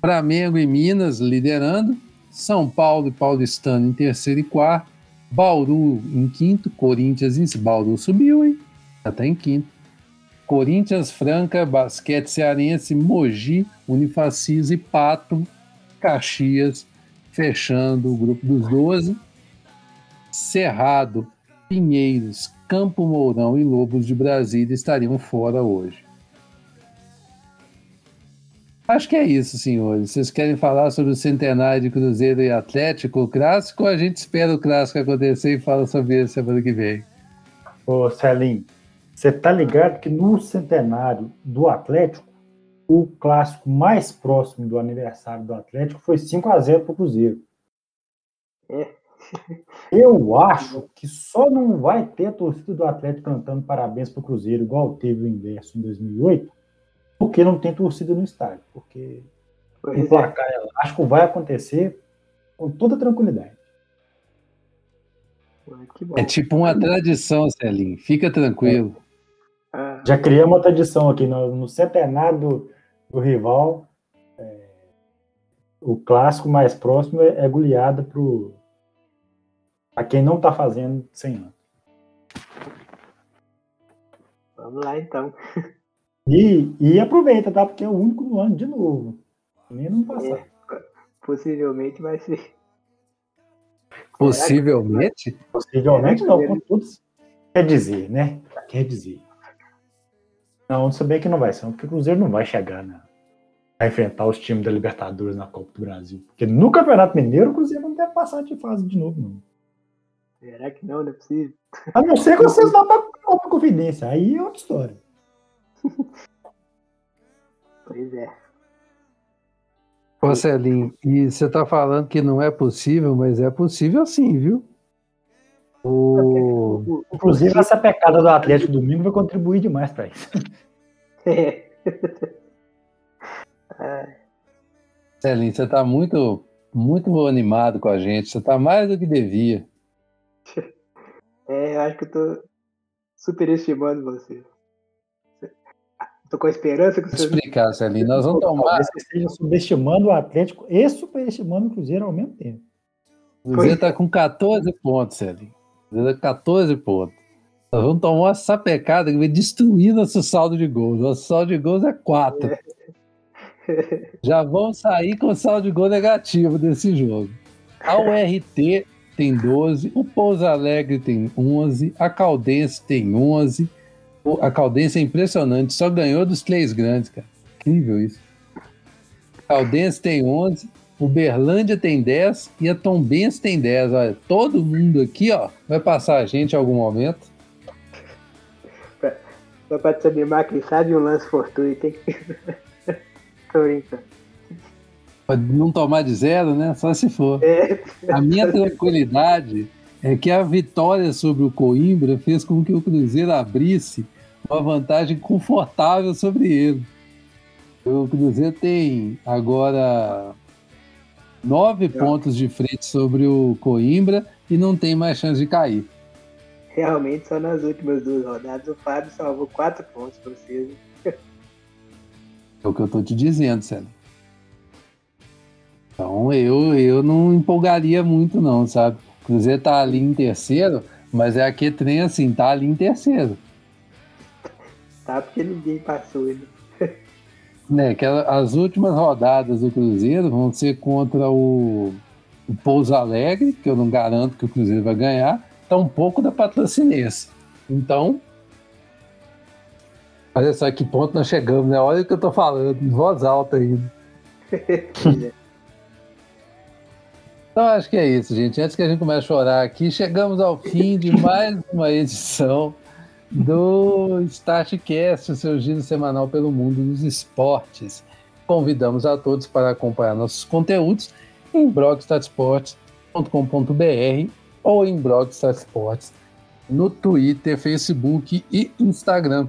Flamengo e Minas liderando, São Paulo e Paulistano em terceiro e quarto, Bauru em quinto, Corinthians em Bauru subiu, hein? Já tá em quinto. Corinthians, Franca, Basquete Cearense, Mogi, Unifacis e Pato, Caxias, fechando o grupo dos 12. Cerrado, Pinheiros, Campo Mourão e Lobos de Brasília estariam fora hoje. Acho que é isso, senhores. Vocês querem falar sobre o centenário de Cruzeiro e Atlético, o clássico, a gente espera o clássico acontecer e fala sobre ele semana que vem? Ô, Celim, você tá ligado que no centenário do Atlético, o clássico mais próximo do aniversário do Atlético foi 5 a 0 para o Cruzeiro. É. Eu acho que só não vai ter a torcida do Atlético cantando parabéns para o Cruzeiro, igual teve o inverso em 2008, porque não tem torcida no estádio. Porque pois o é. placar é. elástico vai acontecer com toda tranquilidade. É tipo uma tradição, Celinho. Fica tranquilo. Ah. Já criamos uma tradição aqui no, no centenário do, do rival. É, o clássico mais próximo é, é goleada para quem não está fazendo 100 anos. Vamos lá então. E, e aproveita, tá? Porque é o único no ano de novo. Nem no passado. É, possivelmente vai ser. Possivelmente? Possivelmente não, com todos. Quer dizer, né? Quer dizer. Não, se bem que não vai ser, porque o Cruzeiro não vai chegar né, a enfrentar os times da Libertadores na Copa do Brasil. Porque no Campeonato Mineiro o Cruzeiro não deve passar de fase de novo, não. Será que não? Não é possível. A não ser que vocês vão para Copa Confidência. Aí é outra história. pois é. Ô Celinho, e você está falando que não é possível, mas é possível sim, viu? O... Inclusive, essa pecada do Atlético domingo vai contribuir demais para isso. É. Celinho, você está muito, muito animado com a gente. Você está mais do que devia. É, eu acho que eu tô superestimando você. Tô com a esperança que você. Vou explicar, Celinho. Nós vamos tomar. Você esteja subestimando o Atlético e superestimando o Cruzeiro ao mesmo tempo. O Cruzeiro está com 14 pontos, Celinho. 14 pontos. Nós vamos tomar uma sapecada que vai destruir nosso saldo de gols. Nosso saldo de gols é 4. Já vamos sair com saldo de gol negativo desse jogo. A URT tem 12, o Pouso Alegre tem 11, a Caldense tem 11. A Caldense é impressionante, só ganhou dos três grandes, cara. Incrível isso. A Caldense tem 11, Uberlândia tem 10 e a Tombense tem 10. Olha, todo mundo aqui, ó, vai passar a gente em algum momento. Só pra te animar, quem sabe um lance fortuito, hein? Tô brincando. Pode não tomar de zero, né? Só se for. É. A minha tranquilidade é que a vitória sobre o Coimbra fez com que o Cruzeiro abrisse uma vantagem confortável sobre ele. O Cruzeiro tem agora nove pontos de frente sobre o Coimbra e não tem mais chance de cair. Realmente, só nas últimas duas rodadas o Fábio salvou quatro pontos para vocês. É o que eu tô te dizendo, Célio. Então eu, eu não empolgaria muito, não, sabe? O Cruzeiro tá ali em terceiro, mas é aquele trem assim, tá ali em terceiro. Tá porque ninguém passou ele. né, que as últimas rodadas do Cruzeiro vão ser contra o, o Pouso Alegre, que eu não garanto que o Cruzeiro vai ganhar, tá um pouco da patrocinense. Então, olha só que ponto nós chegamos, né? Olha o que eu tô falando, em voz alta ainda. Então acho que é isso, gente. Antes que a gente comece a chorar aqui, chegamos ao fim de mais uma edição do StartCast, o seu giro semanal pelo mundo dos esportes. Convidamos a todos para acompanhar nossos conteúdos em blogstatsports.com.br ou em blogstatsports no Twitter, Facebook e Instagram.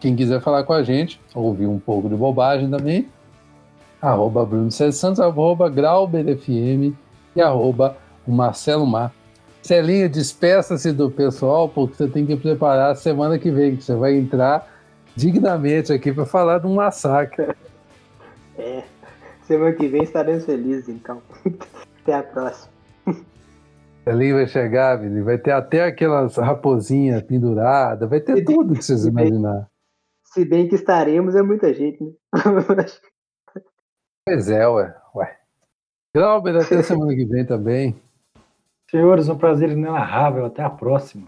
Quem quiser falar com a gente, ouvir um pouco de bobagem também, arroba Bruno Santos, arroba e arroba Marcelo Mar. Celinha, despeça-se do pessoal, porque você tem que preparar a semana que vem, que você vai entrar dignamente aqui para falar de um massacre. É, semana que vem estaremos felizes, então. Até a próxima. Celinha vai chegar, ele vai ter até aquelas raposinhas penduradas, vai ter tudo que vocês imaginar. Se bem que estaremos, é muita gente, né? pois é, ué. ué. Glauber, até semana que vem também. Senhores, um prazer inenarrável. Até a próxima.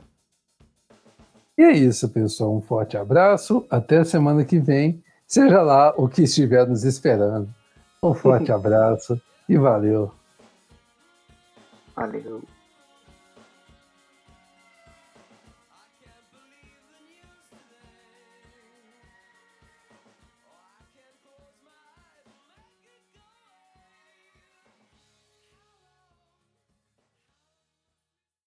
E é isso, pessoal. Um forte abraço. Até a semana que vem. Seja lá o que estiver nos esperando. Um forte abraço e valeu. Valeu.